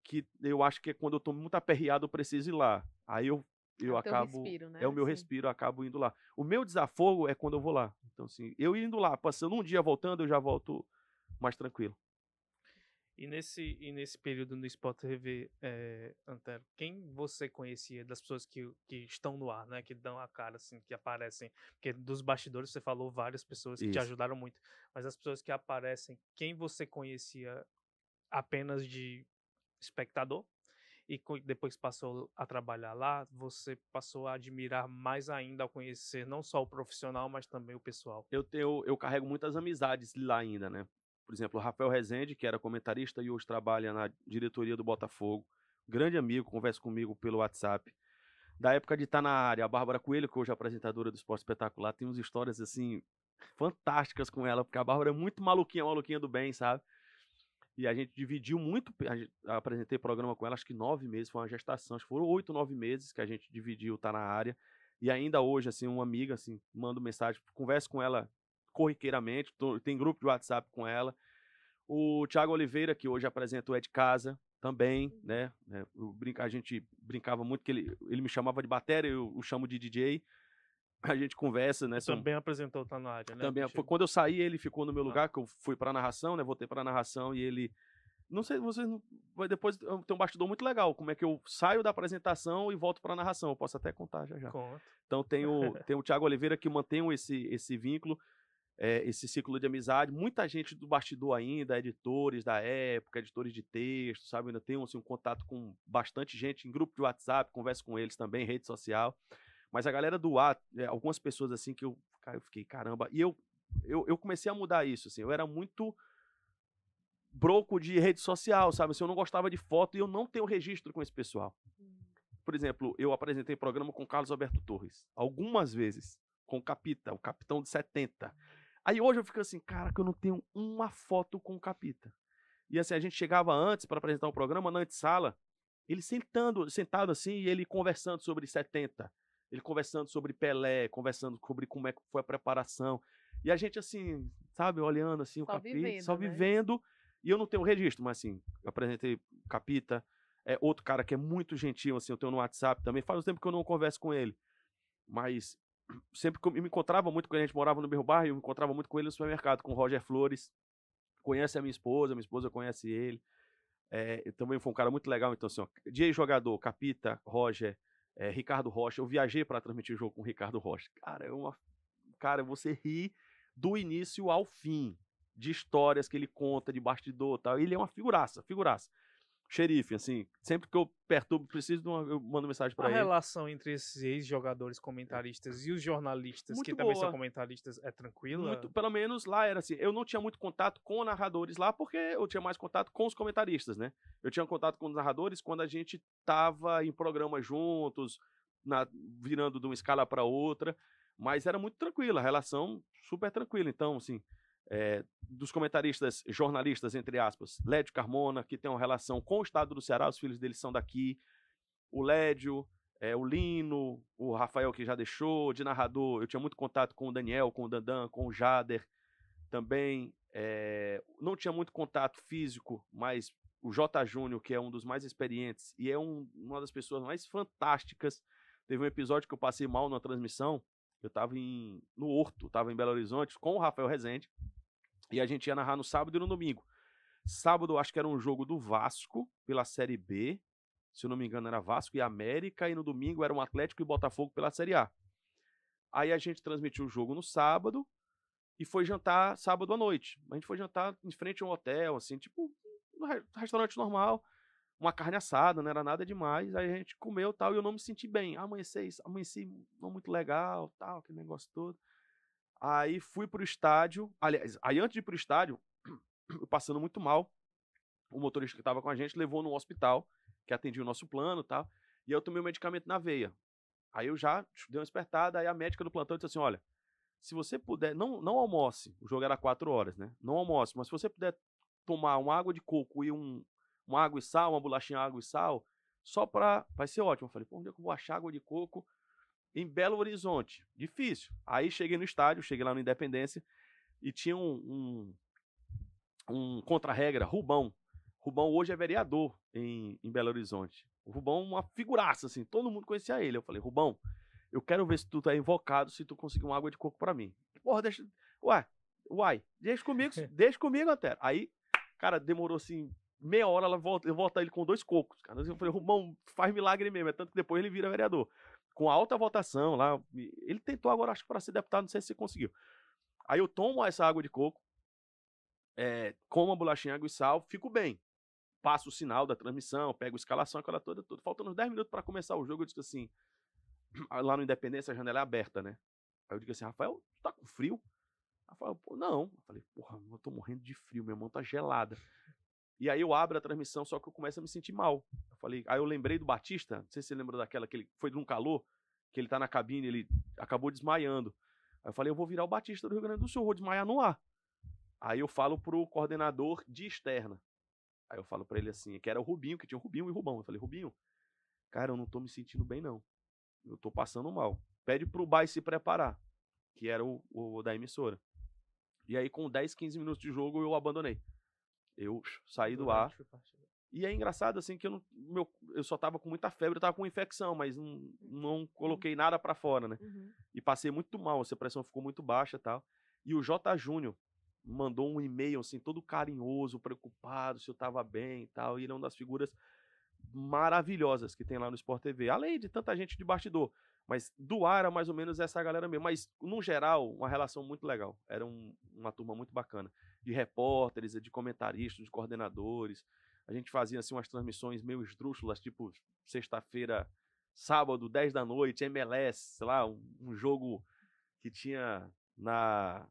[SPEAKER 3] que eu acho que é quando eu tô muito aperreado, eu preciso ir lá. Aí eu, eu
[SPEAKER 2] é o teu
[SPEAKER 3] acabo.
[SPEAKER 2] respiro, né?
[SPEAKER 3] É o meu
[SPEAKER 2] assim.
[SPEAKER 3] respiro, eu acabo indo lá. O meu desafogo é quando eu vou lá. Então, assim, eu indo lá, passando um dia voltando, eu já volto mais tranquilo.
[SPEAKER 1] E nesse, e nesse período no Sport TV, é, Antero, quem você conhecia das pessoas que, que estão no ar, né? Que dão a cara, assim, que aparecem? Porque dos bastidores você falou várias pessoas que te
[SPEAKER 3] Isso.
[SPEAKER 1] ajudaram muito. Mas as pessoas que aparecem, quem você conhecia apenas de espectador? E depois passou a trabalhar lá, você passou a admirar mais ainda ao conhecer não só o profissional, mas também o pessoal.
[SPEAKER 3] eu tenho, eu carrego muitas amizades lá ainda, né? Por exemplo, o Rafael Rezende, que era comentarista e hoje trabalha na diretoria do Botafogo. Grande amigo, conversa comigo pelo WhatsApp. Da época de estar na área, a Bárbara Coelho, que hoje é apresentadora do Esporte Espetacular, tem umas histórias assim fantásticas com ela, porque a Bárbara é muito maluquinha, maluquinha do bem, sabe? E a gente dividiu muito. A gente, apresentei programa com ela, acho que nove meses, foi uma gestação, acho que foram oito, nove meses que a gente dividiu, tá na área. E ainda hoje, assim, uma amiga, assim, mando mensagem, converso com ela corriqueiramente, tô- tem grupo de WhatsApp com ela. O Thiago Oliveira, que hoje apresenta o É de Casa, também,
[SPEAKER 2] Uhum.
[SPEAKER 3] né? né, eu brinca, a gente brincava muito que ele, ele me chamava de bateria, eu o chamo de DJ. A gente conversa, né? são-
[SPEAKER 1] Também apresentou o Tá na área, né?
[SPEAKER 3] também foi
[SPEAKER 1] contigo?
[SPEAKER 3] quando eu saí, ele ficou no meu
[SPEAKER 1] Ah.
[SPEAKER 3] lugar, que eu fui pra narração, né? Voltei pra narração e ele. Não sei, vocês. não- Vai depois tem um bastidor muito legal. Como é que eu saio da apresentação e volto pra narração. Eu posso até contar já já.
[SPEAKER 1] Conta.
[SPEAKER 3] Então tem o, tem o Thiago Oliveira que mantém esse, esse vínculo, é, esse ciclo de amizade. Muita gente do bastidor ainda, editores da época, editores de texto, sabe? Ainda tenho assim, um contato com bastante gente em grupo de WhatsApp, converso com eles também, rede social. Mas a galera do ar, é, algumas pessoas assim que eu, cara, eu fiquei, caramba. E eu, eu, eu comecei a mudar isso, assim. Eu era muito broco de rede social, sabe? Assim, eu não gostava de foto e eu não tenho registro com esse pessoal.
[SPEAKER 2] Hum.
[SPEAKER 3] Por exemplo, eu apresentei programa com Carlos Alberto Torres, algumas vezes, com o Capita, o capitão de 70. Aí hoje eu fico assim, cara, que eu não tenho uma foto com o Capita. E assim, a gente chegava antes para apresentar o programa na antessala, ele sentando, sentado assim, e ele conversando sobre 70. Ele conversando sobre Pelé, conversando sobre como é que foi a preparação. E a gente assim, sabe, olhando assim o
[SPEAKER 2] Só
[SPEAKER 3] Capita,
[SPEAKER 2] vivendo,
[SPEAKER 3] só
[SPEAKER 2] né?
[SPEAKER 3] vivendo. E eu não tenho registro, mas assim, eu apresentei o Capita, é outro cara que é muito gentil, assim, eu tenho no WhatsApp também. Faz um tempo que eu não converso com ele. Mas sempre que eu me encontrava muito com ele, a gente morava no mesmo bairro, eu me encontrava muito com ele no supermercado, com o Roger Flores. Conhece a minha esposa, minha esposa conhece ele. É, também foi um cara muito legal, então assim, ó, de jogador, Capita, Roger, é, Ricardo Rocha. Eu viajei para transmitir o jogo com o Ricardo Rocha. Cara, é uma. Cara, você ri do início ao fim de histórias que ele conta de bastidor tal. Ele é uma figuraça, figuraça. Xerife, assim, sempre que eu perturbo, preciso de uma, eu mando mensagem
[SPEAKER 1] A
[SPEAKER 3] para ele.
[SPEAKER 1] relação entre esses ex-jogadores comentaristas e os jornalistas,
[SPEAKER 3] Muito
[SPEAKER 1] que também são
[SPEAKER 3] boa.
[SPEAKER 1] comentaristas, é tranquila?
[SPEAKER 3] Muito, pelo menos lá era assim, eu não tinha muito contato com narradores lá, porque eu tinha mais contato com os comentaristas, né? Eu tinha contato com os narradores quando a gente tava em programa juntos, na- virando de uma escala para outra, mas era muito tranquila, a relação super tranquila. Então, assim, é, dos comentaristas, jornalistas, entre aspas, Lédio Carmona, que tem uma relação com o estado do Ceará, os filhos deles são daqui, o Lédio, é, o Lino, o Rafael que já deixou, de narrador, eu tinha muito contato com o Daniel, com o Dandan, com o Jader também. é, não tinha muito contato físico, mas o J. Júnior, que é um dos mais experientes e é um- uma das pessoas mais fantásticas. Teve um episódio que eu passei mal na transmissão. Eu tava em, no Horto, tava em Belo Horizonte com o Rafael Rezende. E a gente ia narrar no sábado e no domingo. Sábado, acho que era um jogo do Vasco pela Série B. Se eu não me engano, era Vasco e América. E no domingo era um Atlético e Botafogo pela Série A. Aí a gente transmitiu o jogo no sábado e foi jantar sábado à noite. A gente foi jantar em frente a um hotel, assim, tipo, um re- restaurante normal. Uma carne assada, não era nada demais. Aí a gente comeu tal, e eu não me senti bem. Amanheci, amanheci não muito legal, tal, aquele negócio todo. Aí fui pro estádio. Aliás, aí antes de ir pro estádio, eu passando muito mal. O motorista que estava com a gente levou no hospital, que atendia o nosso plano e tal. E eu tomei o medicamento na veia. Aí eu já dei uma espertada, aí a médica do plantão disse assim: olha, se você puder, não, não almoce. O jogo era quatro horas, né? Não almoce, mas se você puder tomar uma água de coco e um, uma água e sal, uma bolachinha água e sal, só pra. Vai ser ótimo. Eu falei, pô, onde é que eu vou achar água de coco? Em Belo Horizonte. Difícil. Aí cheguei no estádio, cheguei lá no Independência e tinha um, um, um contra-regra, Rubão. Rubão hoje é vereador em, em Belo Horizonte. O Rubão, uma figuraça, assim, todo mundo conhecia ele. Eu falei, Rubão, eu quero ver se tu tá invocado, se tu conseguir uma água de coco pra mim. Porra, deixa. Ué, uai, deixa comigo, deixa comigo, Antero. Aí, cara, demorou assim, meia hora, ela volta, eu volto ele com dois cocos. Cara. Eu falei, Rubão, faz milagre mesmo. É tanto que depois ele vira vereador. Com alta votação lá. Ele tentou agora, acho que para ser deputado, não sei se conseguiu. Aí eu tomo essa água de coco, é, como a bolachinha, água e sal, fico bem. Passo o sinal da transmissão, pego a escalação, aquela toda, toda. Faltando uns 10 minutos para começar o jogo, eu disse assim, lá no Independência, a janela é aberta, né? Aí eu digo assim, Rafael, tu tá com frio? Rafael, não. Eu falei, porra, eu tô morrendo de frio, minha mão tá gelada. E aí eu abro a transmissão, só que eu começo a me sentir mal. Eu falei, aí eu lembrei do Batista, não sei se você lembra daquela que ele foi de um calor, que ele tá na cabine, ele acabou desmaiando. Aí eu falei, eu vou virar o Batista do Rio Grande do Sul, vou desmaiar no ar. Aí eu falo pro coordenador de externa. Aí eu falo para ele assim, que era o Rubinho, que tinha o Rubinho e o Rubão. Eu falei, Rubinho, cara, eu não tô me sentindo bem, não. Eu tô passando mal. Pede pro Bai se preparar, que era o, o da emissora. E aí, com 10, 15 minutos de jogo, eu abandonei. Eu saí do ar E é engraçado, assim, que eu, não, meu, eu só tava com muita febre, eu tava com infecção, mas não, não coloquei nada para fora, né?
[SPEAKER 2] Uhum.
[SPEAKER 3] E passei muito mal, a pressão ficou muito baixa e tal. E o J. Júnior mandou um e-mail, assim, todo carinhoso, preocupado se eu tava bem e tal. E ele é uma das figuras maravilhosas que tem lá no Sport TV. Além de tanta gente de bastidor. Mas do ar era mais ou menos essa galera mesmo. Mas, no geral, uma relação muito legal. Era um, uma turma muito bacana. De repórteres, de comentaristas, de coordenadores. A gente fazia, assim, umas transmissões meio esdrúxulas, tipo, sexta-feira, sábado, 10 da noite, MLS, sei lá, um, um jogo que tinha na...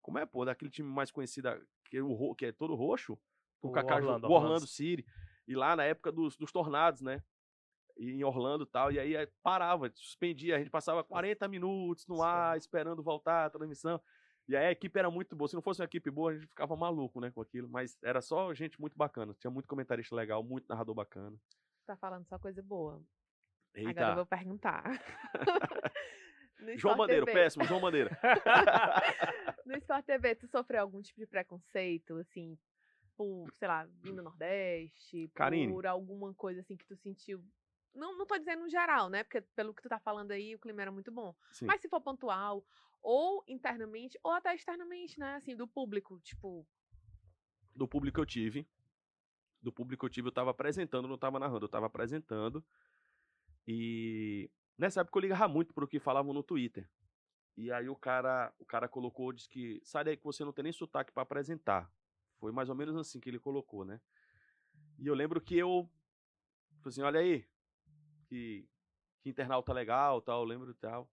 [SPEAKER 3] Como é, pô? Daquele time mais conhecido, que é, o, que é todo roxo. O,
[SPEAKER 1] O
[SPEAKER 3] Kaká,
[SPEAKER 1] Orlando,
[SPEAKER 3] o Orlando. City. E lá na época dos, dos tornados, né? Em Orlando e tal. E aí aí parava, suspendia. A gente passava 40 minutos no ar, esperando voltar a transmissão. E aí a equipe era muito boa. Se não fosse uma equipe boa, a gente ficava maluco, né, com aquilo. Mas era só gente muito bacana. Tinha muito comentarista legal, muito narrador bacana.
[SPEAKER 2] Tá falando só coisa boa. Agora eu
[SPEAKER 3] Eita.
[SPEAKER 2] vou perguntar.
[SPEAKER 3] João
[SPEAKER 2] TV,
[SPEAKER 3] péssimo, João Madeira.
[SPEAKER 2] No Sport TV, tu sofreu algum tipo de preconceito, assim, por, sei lá, vindo do Nordeste,
[SPEAKER 3] Karine.
[SPEAKER 2] por alguma coisa assim que tu sentiu? Não, não tô dizendo no geral, né? Porque pelo que tu tá falando aí, o clima era muito bom.
[SPEAKER 3] Sim.
[SPEAKER 2] Mas se for pontual, ou internamente, ou até externamente, né? Assim, do público, tipo,
[SPEAKER 3] do público eu tive. Do público eu tive, eu tava apresentando, não tava narrando, eu tava apresentando. E nessa época eu ligava muito pro que falavam no Twitter. E aí o cara, o cara colocou, disse que sai daí que você não tem nem sotaque pra apresentar. Foi mais ou menos assim que ele colocou, né? E eu lembro que eu falei assim, olha aí, que, que internauta legal, tal, lembro tal.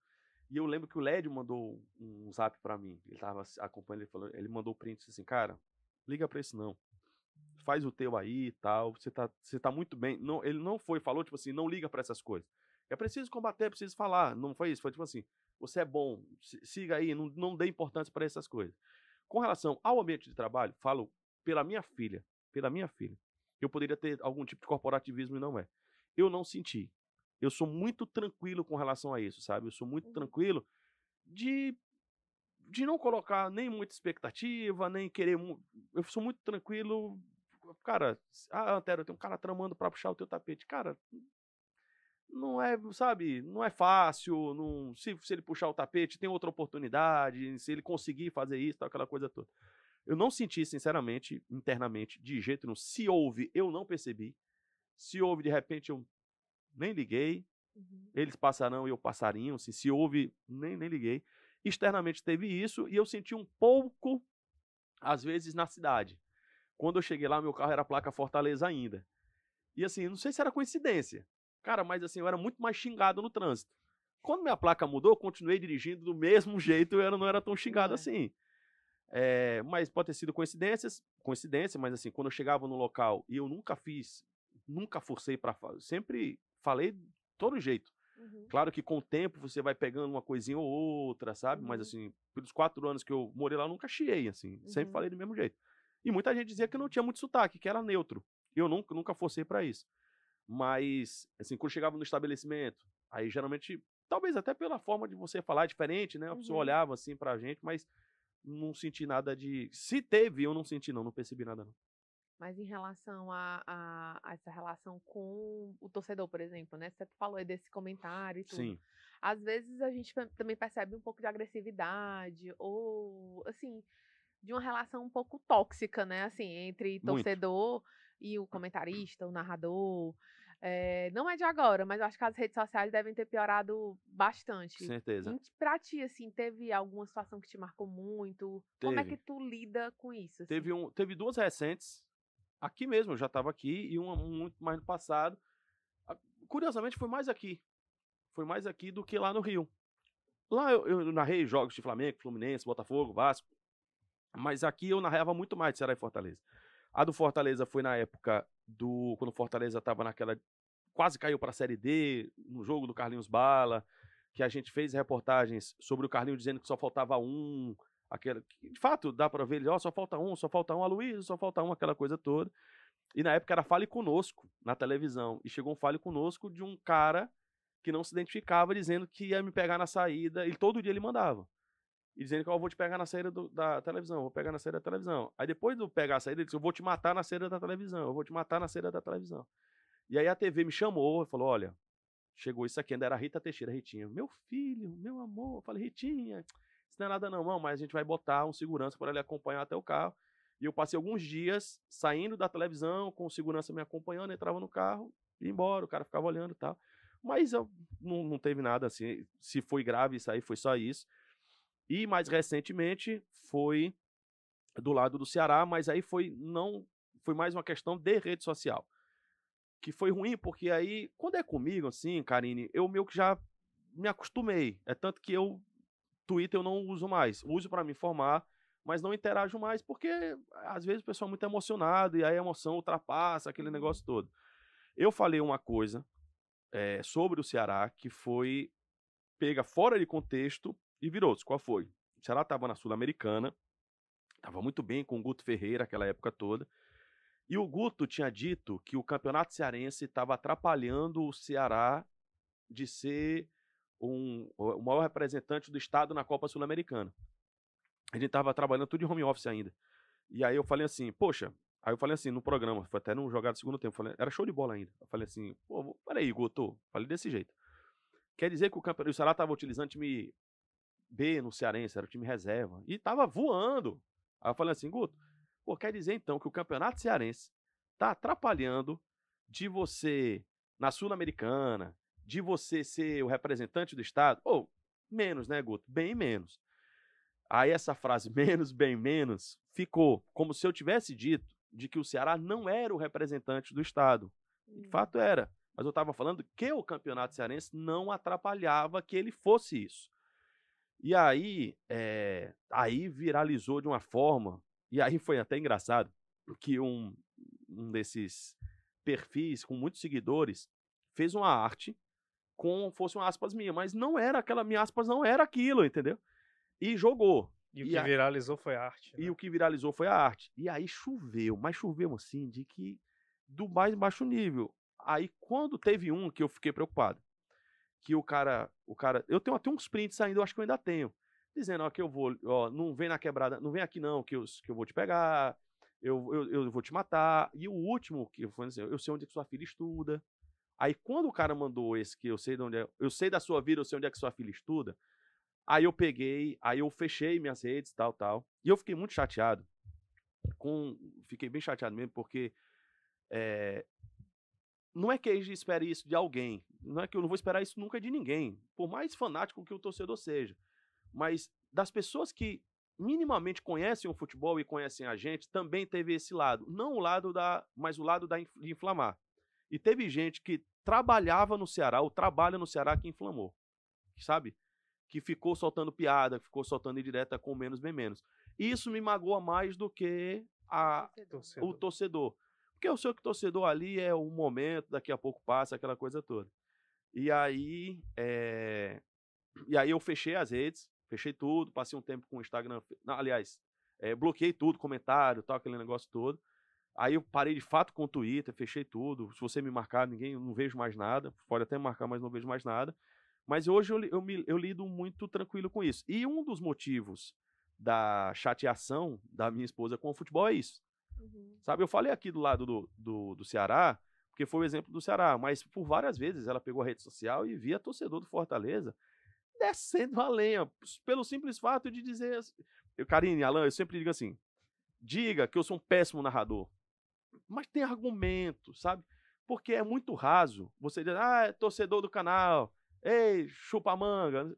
[SPEAKER 3] E eu lembro que o Lédio mandou um zap pra mim. Ele tava acompanhando, ele falou, ele mandou o print assim, cara, liga pra esse não. Faz o teu aí e tal. Você tá, você tá muito bem. Não, ele não foi, falou, tipo assim, não liga pra essas coisas. É preciso combater, é preciso falar. Não foi isso, foi tipo assim, você é bom, si- siga aí, não, não dê importância pra essas coisas. Com relação ao ambiente de trabalho, falo pela minha filha, pela minha filha. Eu poderia ter algum tipo de corporativismo e não é. Eu não senti. Eu sou muito tranquilo com relação a isso, sabe? Eu sou muito
[SPEAKER 2] Uhum.
[SPEAKER 3] tranquilo de de não colocar nem muita expectativa, nem querer. Eu sou muito tranquilo. Cara, ah, Antero, tem um cara tramando pra puxar o teu tapete. Cara, não é, sabe, não é fácil. Não, se, se ele puxar o tapete, tem outra oportunidade. Se ele conseguir fazer isso, tal, aquela coisa toda. Eu não senti, sinceramente, internamente, de jeito nenhum. Se houve, eu não percebi. Se houve, de repente, eu nem liguei
[SPEAKER 2] uhum,
[SPEAKER 3] eles passarão e eu passarinho, assim, se houve, nem, nem liguei. Externamente teve isso e eu senti um pouco, às vezes, na cidade. Quando eu cheguei lá, meu carro era placa Fortaleza ainda. E assim, não sei se era coincidência. Cara, mas assim, eu era muito mais xingado no trânsito. Quando minha placa mudou, eu continuei dirigindo do mesmo jeito, eu não era tão xingado
[SPEAKER 2] é.
[SPEAKER 3] assim. É, mas pode ter sido coincidências, coincidência, mas assim, quando eu chegava no local e eu nunca fiz, nunca forcei para falar, sempre falei de todo jeito.
[SPEAKER 2] uhum,
[SPEAKER 3] Claro que com o tempo você vai pegando uma coisinha ou outra, sabe? Mas
[SPEAKER 2] Uhum.
[SPEAKER 3] assim, pelos quatro anos que eu morei lá, eu nunca chiei, assim. Sempre
[SPEAKER 2] Uhum.
[SPEAKER 3] falei do mesmo jeito. E muita gente dizia que não tinha muito sotaque, que era neutro. Eu nunca, nunca forcei pra isso. Mas, assim, quando chegava no estabelecimento, aí geralmente, talvez até pela forma de você falar diferente, né? A pessoa
[SPEAKER 2] Uhum.
[SPEAKER 3] olhava assim pra gente, mas não senti nada de. Se teve, eu não senti, não, não percebi nada, não.
[SPEAKER 2] Mas em relação a, a- a essa relação com o torcedor, por exemplo, né? Você falou aí desse comentário e tudo.
[SPEAKER 3] Sim.
[SPEAKER 2] Às vezes a gente também percebe um pouco de agressividade ou, assim, de uma relação um pouco tóxica, né? Assim, entre
[SPEAKER 3] Muito.
[SPEAKER 2] torcedor e o comentarista, o narrador. É, não é de agora, mas eu acho que as redes sociais devem ter piorado bastante.
[SPEAKER 3] Com certeza.
[SPEAKER 2] Em- Pra ti, assim, teve alguma situação que te marcou muito? Como é
[SPEAKER 3] Teve.
[SPEAKER 2] que tu lida com isso? assim?
[SPEAKER 3] Teve, um, teve duas recentes, aqui mesmo, eu já estava aqui, e uma muito mais no passado. Curiosamente, foi mais aqui. Foi mais aqui do que lá no Rio. Lá eu, eu narrei jogos de Flamengo, Fluminense, Botafogo, Vasco. Mas aqui eu narrava muito mais de Ceará e Fortaleza. A do Fortaleza foi na época do. Quando o Fortaleza estava naquela. Quase caiu para a Série D, no jogo do Carlinhos Bala, que a gente fez reportagens sobre o Carlinhos dizendo que só faltava um, aquela, que, de fato, dá para ver ele, ó, só falta um, só falta um, a Luísa, só falta um, aquela coisa toda. E na época era Fale Conosco, na televisão. E chegou um Fale Conosco de um cara que não se identificava, dizendo que ia me pegar na saída, e todo dia ele mandava. e dizendo que "Ó, eu vou te pegar na saída do- da televisão, vou pegar na saída da televisão. Aí depois do pegar a saída, ele disse, eu vou te matar na saída da televisão, eu vou te matar na saída da televisão. E aí a TV me chamou e falou, olha, chegou isso aqui, ainda era Rita Teixeira, Ritinha. Meu filho, meu amor, eu falei, Ritinha, isso não é nada não, mas a gente vai botar um segurança para ele acompanhar até o carro. E eu passei alguns dias saindo da televisão, com o segurança me acompanhando, entrava no carro, ia embora, o cara ficava olhando e tal. Mas eu, não, não teve nada assim. Se foi grave isso aí, foi só isso. E mais recentemente foi do lado do Ceará, mas aí foi não foi mais uma questão de rede social. Que foi ruim porque aí quando é comigo assim, Karine, eu meio que já me acostumei. É tanto que eu Twitter eu não uso mais. Uso para me informar, mas não interajo mais porque às vezes o pessoal é muito emocionado e aí a emoção ultrapassa aquele negócio todo. Eu falei uma coisa eh, sobre o Ceará que foi pega fora de contexto e virou. Qual foi? O Ceará estava na Sul-Americana, estava muito bem com o Guto Ferreira aquela época toda. E o Guto tinha dito que o campeonato cearense estava atrapalhando o Ceará de ser um, o maior representante do estado na Copa Sul-Americana. A gente estava trabalhando tudo de home office ainda. E aí eu falei assim, poxa, aí eu falei assim no programa, foi até no jogado do segundo tempo, falei, era show de bola ainda. Eu falei assim, pô, peraí, Guto, falei desse jeito. Quer dizer que o, campe... o Ceará estava utilizando time B no Cearense, era o time reserva, e estava voando. Aí eu falei assim, Guto, pô, quer dizer então que o Campeonato Cearense tá atrapalhando de você, na Sul-Americana, de você ser o representante do Estado? Ou, menos, né, Guto? Bem menos. Aí essa frase, menos, bem menos, ficou como se eu tivesse dito de que o Ceará não era o representante do Estado. De
[SPEAKER 2] Hum.
[SPEAKER 3] fato era. Mas eu estava falando que o campeonato cearense não atrapalhava que ele fosse isso. E aí, eh, aí viralizou de uma forma, e aí foi até engraçado, que um, um desses perfis com muitos seguidores fez uma arte com fosse uma aspas minha, mas não era aquela minha aspas, não era aquilo, entendeu? E jogou.
[SPEAKER 1] E o
[SPEAKER 3] E
[SPEAKER 1] que
[SPEAKER 3] a-
[SPEAKER 1] viralizou foi a arte.
[SPEAKER 3] E
[SPEAKER 1] né?
[SPEAKER 3] o que viralizou foi a arte. E aí choveu, mas choveu assim, de que do mais baixo nível. Aí quando teve um que eu fiquei preocupado, que o cara, o cara, eu tenho até uns prints ainda, eu acho que eu ainda tenho, dizendo, ó, que eu vou, ó, não vem na quebrada, não vem aqui não, que eu, que eu vou te pegar, eu, eu, eu vou te matar. E o último que foi assim, eu sei onde é que sua filha estuda. Aí quando o cara mandou esse que eu sei de onde é, eu sei da sua vida, eu sei onde é que sua filha estuda. Aí eu peguei, aí eu fechei minhas redes, tal, tal. E eu fiquei muito chateado. Com, fiquei bem chateado mesmo, porque é, não é que a gente espere isso de alguém. Não é que eu não vou esperar isso nunca de ninguém. Por mais fanático que o torcedor seja. Mas das pessoas que minimamente conhecem o futebol e conhecem a gente, também teve esse lado. Não o lado da. Mas o lado da, de inflamar. E teve gente que trabalhava no Ceará, ou trabalha no Ceará, que inflamou. Sabe? Que ficou soltando piada, ficou soltando indireta com menos bem menos. E isso me magoa mais do que a,
[SPEAKER 2] Torcedor.
[SPEAKER 3] o torcedor. Porque eu sei que o torcedor ali é o momento, daqui a pouco passa, aquela coisa toda. E aí, é, e aí eu fechei as redes, fechei tudo, passei um tempo com o Instagram, aliás, é, bloqueei tudo, comentário, tal, aquele negócio todo. Aí eu parei de fato com o Twitter, fechei tudo. Se você me marcar, ninguém, eu não vejo mais nada. Pode até marcar, mas não vejo mais nada. Mas hoje eu, eu, me- eu lido muito tranquilo com isso. E um dos motivos da chateação da minha esposa com o futebol é isso.
[SPEAKER 2] Uhum.
[SPEAKER 3] Sabe, eu falei aqui do lado do, do, do Ceará, porque foi o exemplo do Ceará, mas por várias vezes ela pegou a rede social e via torcedor do Fortaleza descendo a lenha, pelo simples fato de dizer. assim- Eu, Karine, Alan, eu sempre digo assim: diga que eu sou um péssimo narrador, mas tem argumento, sabe? Porque é muito raso você dizer, ah, é torcedor do canal, ei, chupa manga,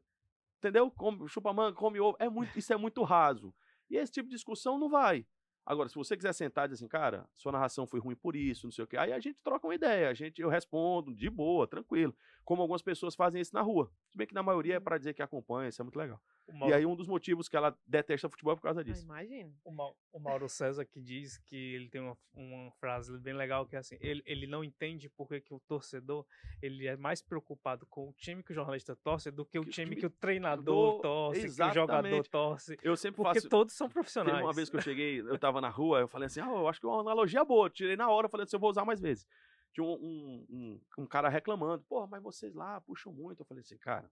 [SPEAKER 3] entendeu? Come, chupa manga, come ovo. É muito, isso é muito raso. E esse tipo de discussão não vai. Agora, se você quiser sentar e dizer assim, cara, sua narração foi ruim por isso, não sei o quê, aí a gente troca uma ideia, a gente, eu respondo de boa, tranquilo. Como algumas pessoas fazem isso na rua. Se bem que na maioria é pra dizer que acompanha, isso é muito legal.
[SPEAKER 1] O
[SPEAKER 3] E
[SPEAKER 1] Mauro,
[SPEAKER 3] aí um dos motivos que ela detesta futebol é por causa
[SPEAKER 2] Ah,
[SPEAKER 3] disso.
[SPEAKER 2] imagino.
[SPEAKER 1] o Mau- o Mauro César que diz que ele tem uma, uma frase bem legal que é assim, ele, ele não entende por que, que o torcedor ele é mais preocupado com o time que o jornalista torce do que o
[SPEAKER 3] Que o
[SPEAKER 1] time que o treinador
[SPEAKER 3] do-
[SPEAKER 1] torce, que o jogador
[SPEAKER 3] Exatamente.
[SPEAKER 1] torce.
[SPEAKER 3] Eu sempre
[SPEAKER 1] Porque
[SPEAKER 3] faço.
[SPEAKER 1] todos são
[SPEAKER 3] Teve
[SPEAKER 1] profissionais.
[SPEAKER 3] uma vez que eu cheguei, eu tava na rua, eu falei assim, ah, eu acho que é uma analogia boa. Eu tirei na hora, eu falei assim, eu vou usar mais vezes. Tinha um, um, um, um cara reclamando, porra, mas vocês lá puxam muito. Eu falei assim, cara,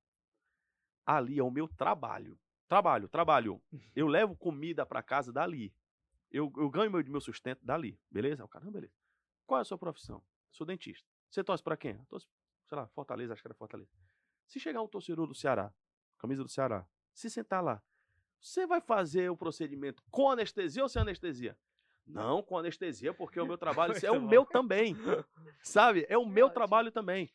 [SPEAKER 3] ali é o meu trabalho. Trabalho, trabalho. Eu levo comida para casa dali. Eu, eu ganho meu, meu sustento dali. Beleza? O caramba, beleza. Qual é a sua profissão? Sou dentista. Você torce para quem? Torce, sei lá, Fortaleza, acho que era Fortaleza. Se chegar um torcedor do Ceará, camisa do Ceará, se sentar lá, você vai fazer o procedimento com anestesia ou sem anestesia? Não, com anestesia, porque o meu trabalho é o meu também. Sabe? É o meu trabalho também.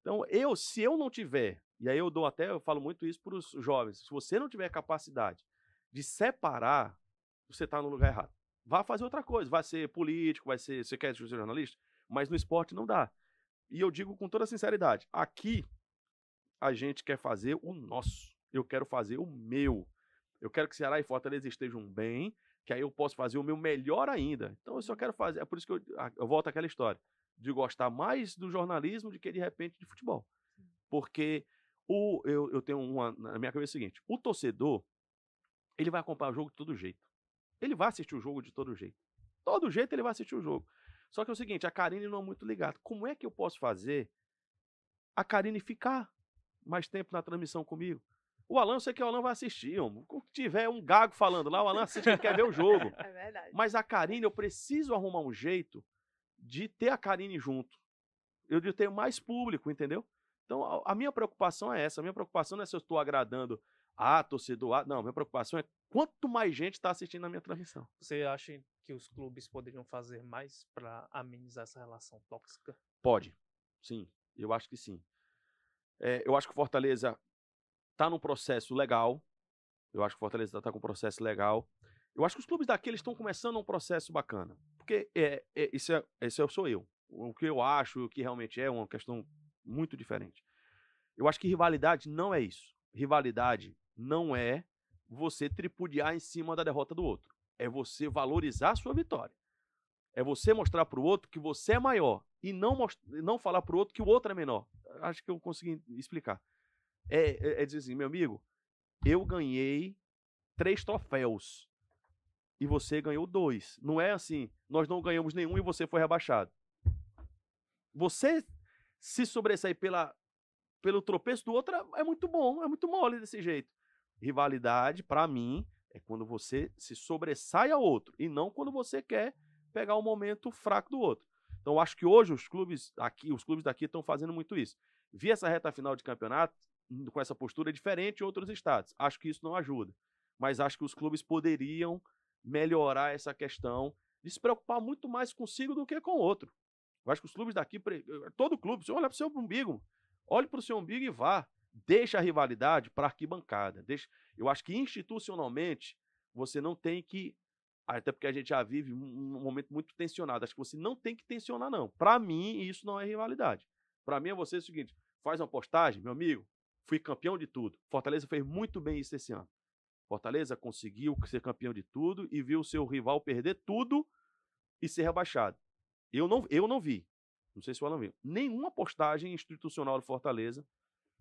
[SPEAKER 3] Então, eu, se eu não tiver e aí eu dou até, eu falo muito isso para os jovens. Se você não tiver capacidade de separar, você está no lugar errado. Vá fazer outra coisa, vai ser político, vai ser, você quer ser jornalista, mas no esporte não dá. E eu digo com toda sinceridade, aqui a gente quer fazer o nosso. Eu quero fazer o meu. Eu quero que Ceará e Fortaleza estejam bem, que aí eu posso fazer o meu melhor ainda. Então eu só quero fazer, é por isso que eu, eu volto àquela história, de gostar mais do jornalismo do que de repente de futebol. Porque o, eu, eu tenho uma. Na minha cabeça é o seguinte: o torcedor, ele vai acompanhar o jogo de todo jeito. Ele vai assistir o jogo de todo jeito. Todo jeito ele vai assistir o jogo. Só que é o seguinte: a Karine não é muito ligada. Como é que eu posso fazer a Karine ficar mais tempo na transmissão comigo? O Alan, eu sei que o Alan vai assistir. Homem. Se tiver um gago falando lá, o Alan assiste, ele quer ver o jogo.
[SPEAKER 2] É verdade.
[SPEAKER 3] Mas a Karine, eu preciso arrumar um jeito de ter a Karine junto. Eu de ter mais público, entendeu? Então, a, a minha preocupação é essa. A minha preocupação não é se eu estou agradando a torcedor A. Não, a minha preocupação é quanto mais gente está assistindo a minha transmissão.
[SPEAKER 1] Você acha que os clubes poderiam fazer mais para amenizar essa relação tóxica?
[SPEAKER 3] Pode. Sim, eu acho que sim. É, eu acho que o Fortaleza está num processo legal. Eu acho que o Fortaleza está com um processo legal. Eu acho que os clubes daqui estão começando um processo bacana. Porque é, é, isso, é, esse é, sou eu. O que eu acho, o que realmente é uma questão muito diferente. Eu acho que rivalidade não é isso. Rivalidade não é você tripudiar em cima da derrota do outro. É você valorizar a sua vitória. É você mostrar para o outro que você é maior e não, não falar para o outro que o outro é menor. Acho que eu consegui explicar. É, é, é dizer assim, meu amigo, eu ganhei três troféus e você ganhou dois. Não é assim, nós não ganhamos nenhum e você foi rebaixado. Você se sobressair pela, pelo tropeço do outro é, é muito bom, é muito mole desse jeito. Rivalidade, para mim, é quando você se sobressai ao outro e não quando você quer pegar o momento fraco do outro. Então, acho que hoje os clubes aqui, os clubes daqui estão fazendo muito isso. Vi essa reta final de campeonato com essa postura diferente em outros estados. Acho que isso não ajuda. Mas acho que os clubes poderiam melhorar essa questão de se preocupar muito mais consigo do que com o outro. Eu acho que os clubes daqui, todo clube, você olha para o seu umbigo, olhe para o seu umbigo e vá. Deixa a rivalidade para arquibancada. Deixa, eu acho que institucionalmente você não tem que. Até porque a gente já vive um, um momento muito tensionado. Acho que você não tem que tensionar, não. Para mim, isso não é rivalidade. Para mim é você é o seguinte: faz uma postagem, meu amigo, fui campeão de tudo. Fortaleza fez muito bem isso esse ano. Fortaleza conseguiu ser campeão de tudo e viu seu rival perder tudo e ser rebaixado. Eu não, eu não vi, não sei se o Alan viu, nenhuma postagem institucional do Fortaleza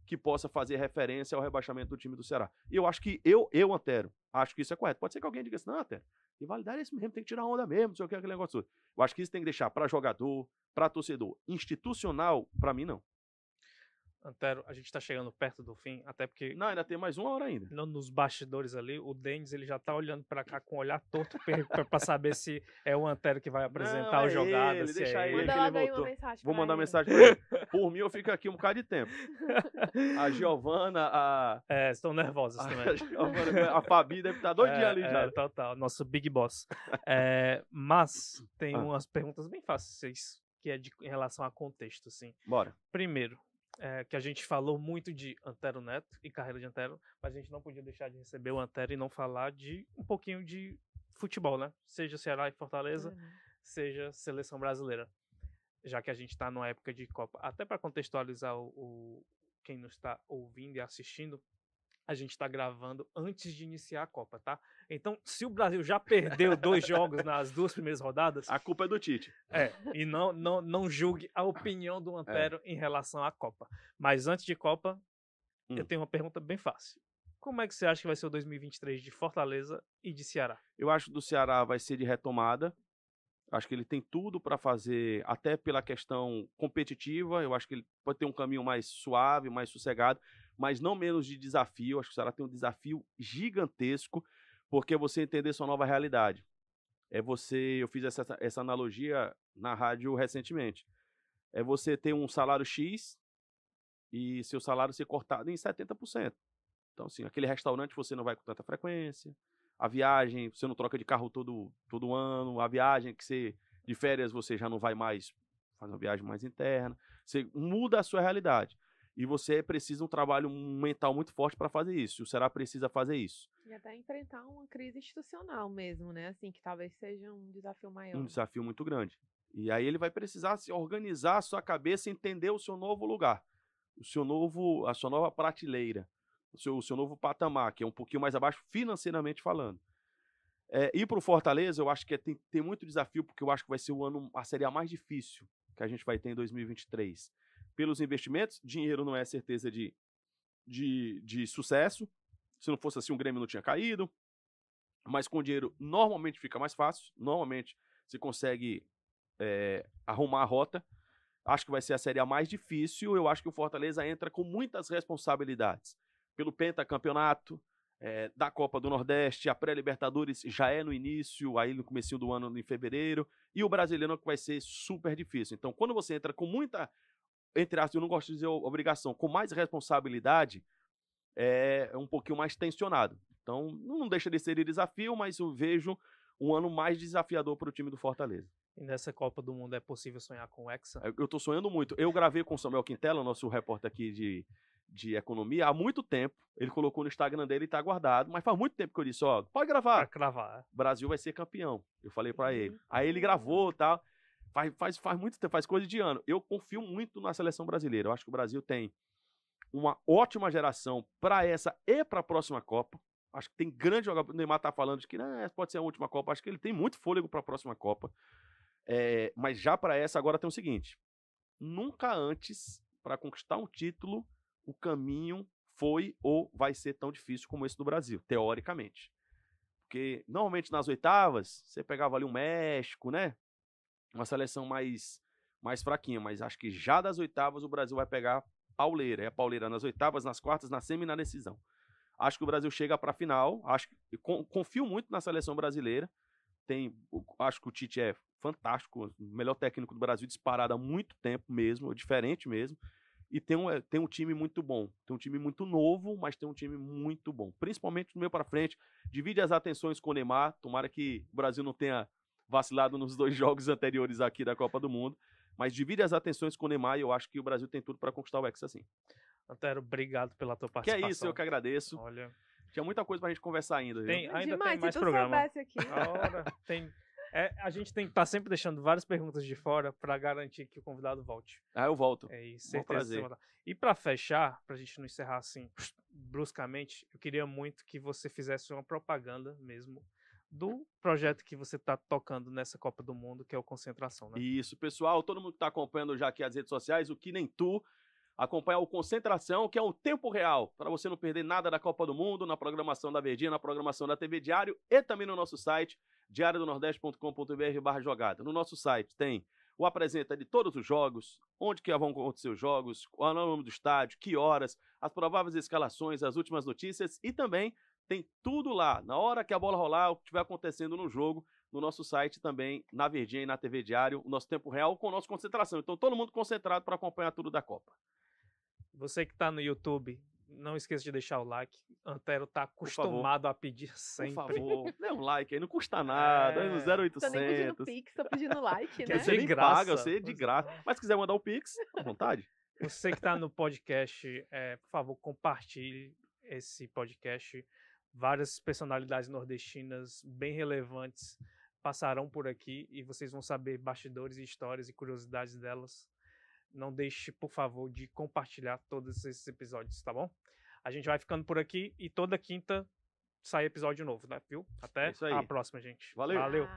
[SPEAKER 3] que possa fazer referência ao rebaixamento do time do Ceará. E eu acho que eu, eu, Antero, acho que isso é correto. Pode ser que alguém diga assim, não, Antero, rivalidade é isso mesmo, tem que tirar onda mesmo, não sei o que, aquele negócio. Eu acho que isso tem que deixar para jogador, para torcedor. Institucional, para mim, não.
[SPEAKER 1] Antero, a gente tá chegando perto do fim, até porque.
[SPEAKER 3] Não, ainda tem mais uma hora ainda.
[SPEAKER 1] Nos bastidores ali, o Denis ele já tá olhando para cá com um olhar torto para saber se é o Antero que vai apresentar
[SPEAKER 3] não,
[SPEAKER 1] é o jogada.
[SPEAKER 3] Ele,
[SPEAKER 1] se
[SPEAKER 3] deixa
[SPEAKER 1] é
[SPEAKER 3] ele,
[SPEAKER 2] Manda
[SPEAKER 3] ele voltou. Vou mandar
[SPEAKER 2] ele.
[SPEAKER 3] mensagem pra ele. Por mim, eu fico aqui um bocado de tempo. A Giovana, a.
[SPEAKER 1] É, estão nervosos
[SPEAKER 3] A,
[SPEAKER 1] também.
[SPEAKER 3] Giovana, a Fabi deve estar doidinha
[SPEAKER 1] é,
[SPEAKER 3] ali já.
[SPEAKER 1] É, total, nosso Big Boss. É, mas tem
[SPEAKER 3] Ah.
[SPEAKER 1] umas perguntas bem fáceis, que é de, em relação a contexto, assim.
[SPEAKER 3] Bora.
[SPEAKER 1] Primeiro, é, que a gente falou muito de Antero Neto e carreira de Antero, mas a gente não podia deixar de receber o Antero e não falar de um pouquinho de futebol, né? Seja Ceará e Fortaleza,
[SPEAKER 2] Uhum.
[SPEAKER 1] seja seleção brasileira. Já que a gente está numa época de Copa. Até para contextualizar o, o- quem nos está ouvindo e assistindo, a gente está gravando antes de iniciar a Copa, tá? Então, se o Brasil já perdeu dois jogos nas duas primeiras rodadas,
[SPEAKER 3] A culpa é do Tite.
[SPEAKER 1] é, e não, não, não julgue a opinião do Antero em relação à Copa. Mas antes de Copa, eu
[SPEAKER 3] Hum.
[SPEAKER 1] tenho uma pergunta bem fácil. Como é que você acha que vai ser o 2023 de Fortaleza e de Ceará?
[SPEAKER 3] Eu acho que do Ceará vai ser de retomada. Acho que ele tem tudo para fazer, até pela questão competitiva. Eu acho que ele pode ter um caminho mais suave, mais sossegado. Mas não menos de desafio. Acho que o Ceará tem um desafio gigantesco, porque você entender sua nova realidade. É você, eu fiz essa, essa analogia na rádio recentemente. É você ter um salário X e seu salário ser cortado em 70%. Então, assim, aquele restaurante você não vai com tanta frequência, a viagem, você não troca de carro todo, todo ano, a viagem que você, de férias, você já não vai mais fazer uma viagem mais interna. Você muda a sua realidade. E você precisa um trabalho mental muito forte para fazer isso. O Será precisa fazer isso.
[SPEAKER 2] E até enfrentar uma crise institucional mesmo, né? Assim, que talvez seja um desafio maior.
[SPEAKER 3] Um desafio muito grande. E aí ele vai precisar se organizar a sua cabeça, entender o seu novo lugar, o seu novo, a sua nova prateleira, o seu, o seu novo patamar, que é um pouquinho mais abaixo financeiramente falando. É, ir para o Fortaleza, eu acho que é, tem, tem muito desafio, porque eu acho que vai ser o ano, a série a mais difícil que a gente vai ter em 2023 pelos investimentos. Dinheiro não é certeza de, de, de sucesso. Se não fosse assim, o Grêmio não tinha caído. Mas com dinheiro normalmente fica mais fácil. Normalmente você consegue é, arrumar a rota. Acho que vai ser a série a mais difícil. Eu acho que o Fortaleza entra com muitas responsabilidades. Pelo pentacampeonato, é, da Copa do Nordeste, a pré-Libertadores já é no início, aí no começo do ano, em fevereiro, e o brasileiro que vai ser super difícil. Então, quando você entra com muita entre aspas, eu não gosto de dizer obrigação, com mais responsabilidade, é um pouquinho mais tensionado. Então, não deixa de ser desafio, mas eu vejo um ano mais desafiador para o time do Fortaleza.
[SPEAKER 1] E nessa Copa do Mundo é possível sonhar com o Hexa?
[SPEAKER 3] Eu estou sonhando muito. Eu gravei com o Samuel Quintela, nosso repórter aqui de, de economia, há muito tempo. Ele colocou no Instagram dele e está guardado. Mas faz muito tempo que eu disse, ó, pode gravar.
[SPEAKER 1] Pra gravar.
[SPEAKER 3] Brasil vai ser campeão. Eu falei para ele.
[SPEAKER 2] Uhum.
[SPEAKER 3] Aí ele gravou e tal. Faz, faz, faz muito tempo, faz coisa de ano. Eu confio muito na seleção brasileira. Eu acho que o Brasil tem uma ótima geração para essa e para a próxima Copa. Acho que tem grande jogador. O Neymar tá falando de que né, pode ser a última Copa. Acho que ele tem muito fôlego para a próxima Copa. É, mas já para essa, agora tem o seguinte: nunca antes, para conquistar um título, o caminho foi ou vai ser tão difícil como esse do Brasil, teoricamente. Porque normalmente nas oitavas, você pegava ali um México, né? Uma seleção mais, mais fraquinha, mas acho que já das oitavas o Brasil vai pegar pauleira. É a pauleira nas oitavas, nas quartas, na semi e na decisão. Acho que o Brasil chega para a final. Acho que confio muito na seleção brasileira. Tem, acho que o Tite é fantástico, o melhor técnico do Brasil disparado há muito tempo mesmo, diferente mesmo. E tem um, tem um time muito bom. Tem um time muito novo, mas tem um time muito bom. Principalmente no meio para frente. Divide as atenções com o Neymar. Tomara que o Brasil não tenha vacilado nos dois jogos anteriores aqui da Copa do Mundo. Mas divide as atenções com o Neymar e eu acho que o Brasil tem tudo para conquistar o Hexa sim.
[SPEAKER 1] Antero, obrigado pela tua participação.
[SPEAKER 3] Que é isso, eu que agradeço.
[SPEAKER 1] Olha.
[SPEAKER 3] Tinha muita coisa pra gente conversar ainda.
[SPEAKER 1] Tem,
[SPEAKER 3] viu?
[SPEAKER 1] ainda
[SPEAKER 2] Demais,
[SPEAKER 1] tem mais
[SPEAKER 2] se tu
[SPEAKER 1] programa.
[SPEAKER 2] soubesse aqui.
[SPEAKER 1] Ora, tem, é, a gente tem que estar sempre deixando várias perguntas de fora para garantir que o convidado volte.
[SPEAKER 3] Ah, eu volto.
[SPEAKER 1] É isso, certeza. E para fechar, pra gente não encerrar assim bruscamente, eu queria muito que você fizesse uma propaganda mesmo do projeto que você está tocando nessa Copa do Mundo, que é o Concentração, né?
[SPEAKER 3] Isso, pessoal, todo mundo que está acompanhando já aqui as redes sociais, o que nem tu, acompanhar o Concentração, que é um tempo real, para você não perder nada da Copa do Mundo, na programação da Verdinha, na programação da TV Diário e também no nosso site, diariodonordeste.com.br barra jogada. No nosso site tem o apresenta de todos os jogos, onde que vão acontecer os jogos, qual é o nome do estádio, que horas, as prováveis escalações, as últimas notícias e também tem tudo lá. Na hora que a bola rolar, o que estiver acontecendo no jogo, no nosso site também, na Verdinha e na TV Diário, o nosso tempo real com a nossa concentração. Então, todo mundo concentrado para acompanhar tudo da Copa.
[SPEAKER 1] Você que está no YouTube, não esqueça de deixar o like. Antero tá acostumado a pedir
[SPEAKER 3] Por
[SPEAKER 1] sempre.
[SPEAKER 3] favor, dê um like aí, não custa nada.
[SPEAKER 1] É.
[SPEAKER 3] É. no
[SPEAKER 2] Tô nem pedindo
[SPEAKER 3] 0800.
[SPEAKER 2] pix, tô pedindo like,
[SPEAKER 3] Quer
[SPEAKER 2] né?
[SPEAKER 3] dizer,
[SPEAKER 1] De graça.
[SPEAKER 3] paga, você de
[SPEAKER 1] Pois é.
[SPEAKER 3] graça. Mas se quiser mandar o Pix, à vontade.
[SPEAKER 1] Você que está no podcast, é, por favor, compartilhe esse podcast. Várias personalidades nordestinas bem relevantes passarão por aqui e vocês vão saber bastidores, histórias e curiosidades delas. Não deixe, por favor, de compartilhar todos esses episódios, tá bom? A gente vai ficando por aqui e toda quinta sai episódio novo, né? Viu? Até
[SPEAKER 3] É
[SPEAKER 1] a próxima, gente.
[SPEAKER 3] Valeu.
[SPEAKER 1] Valeu.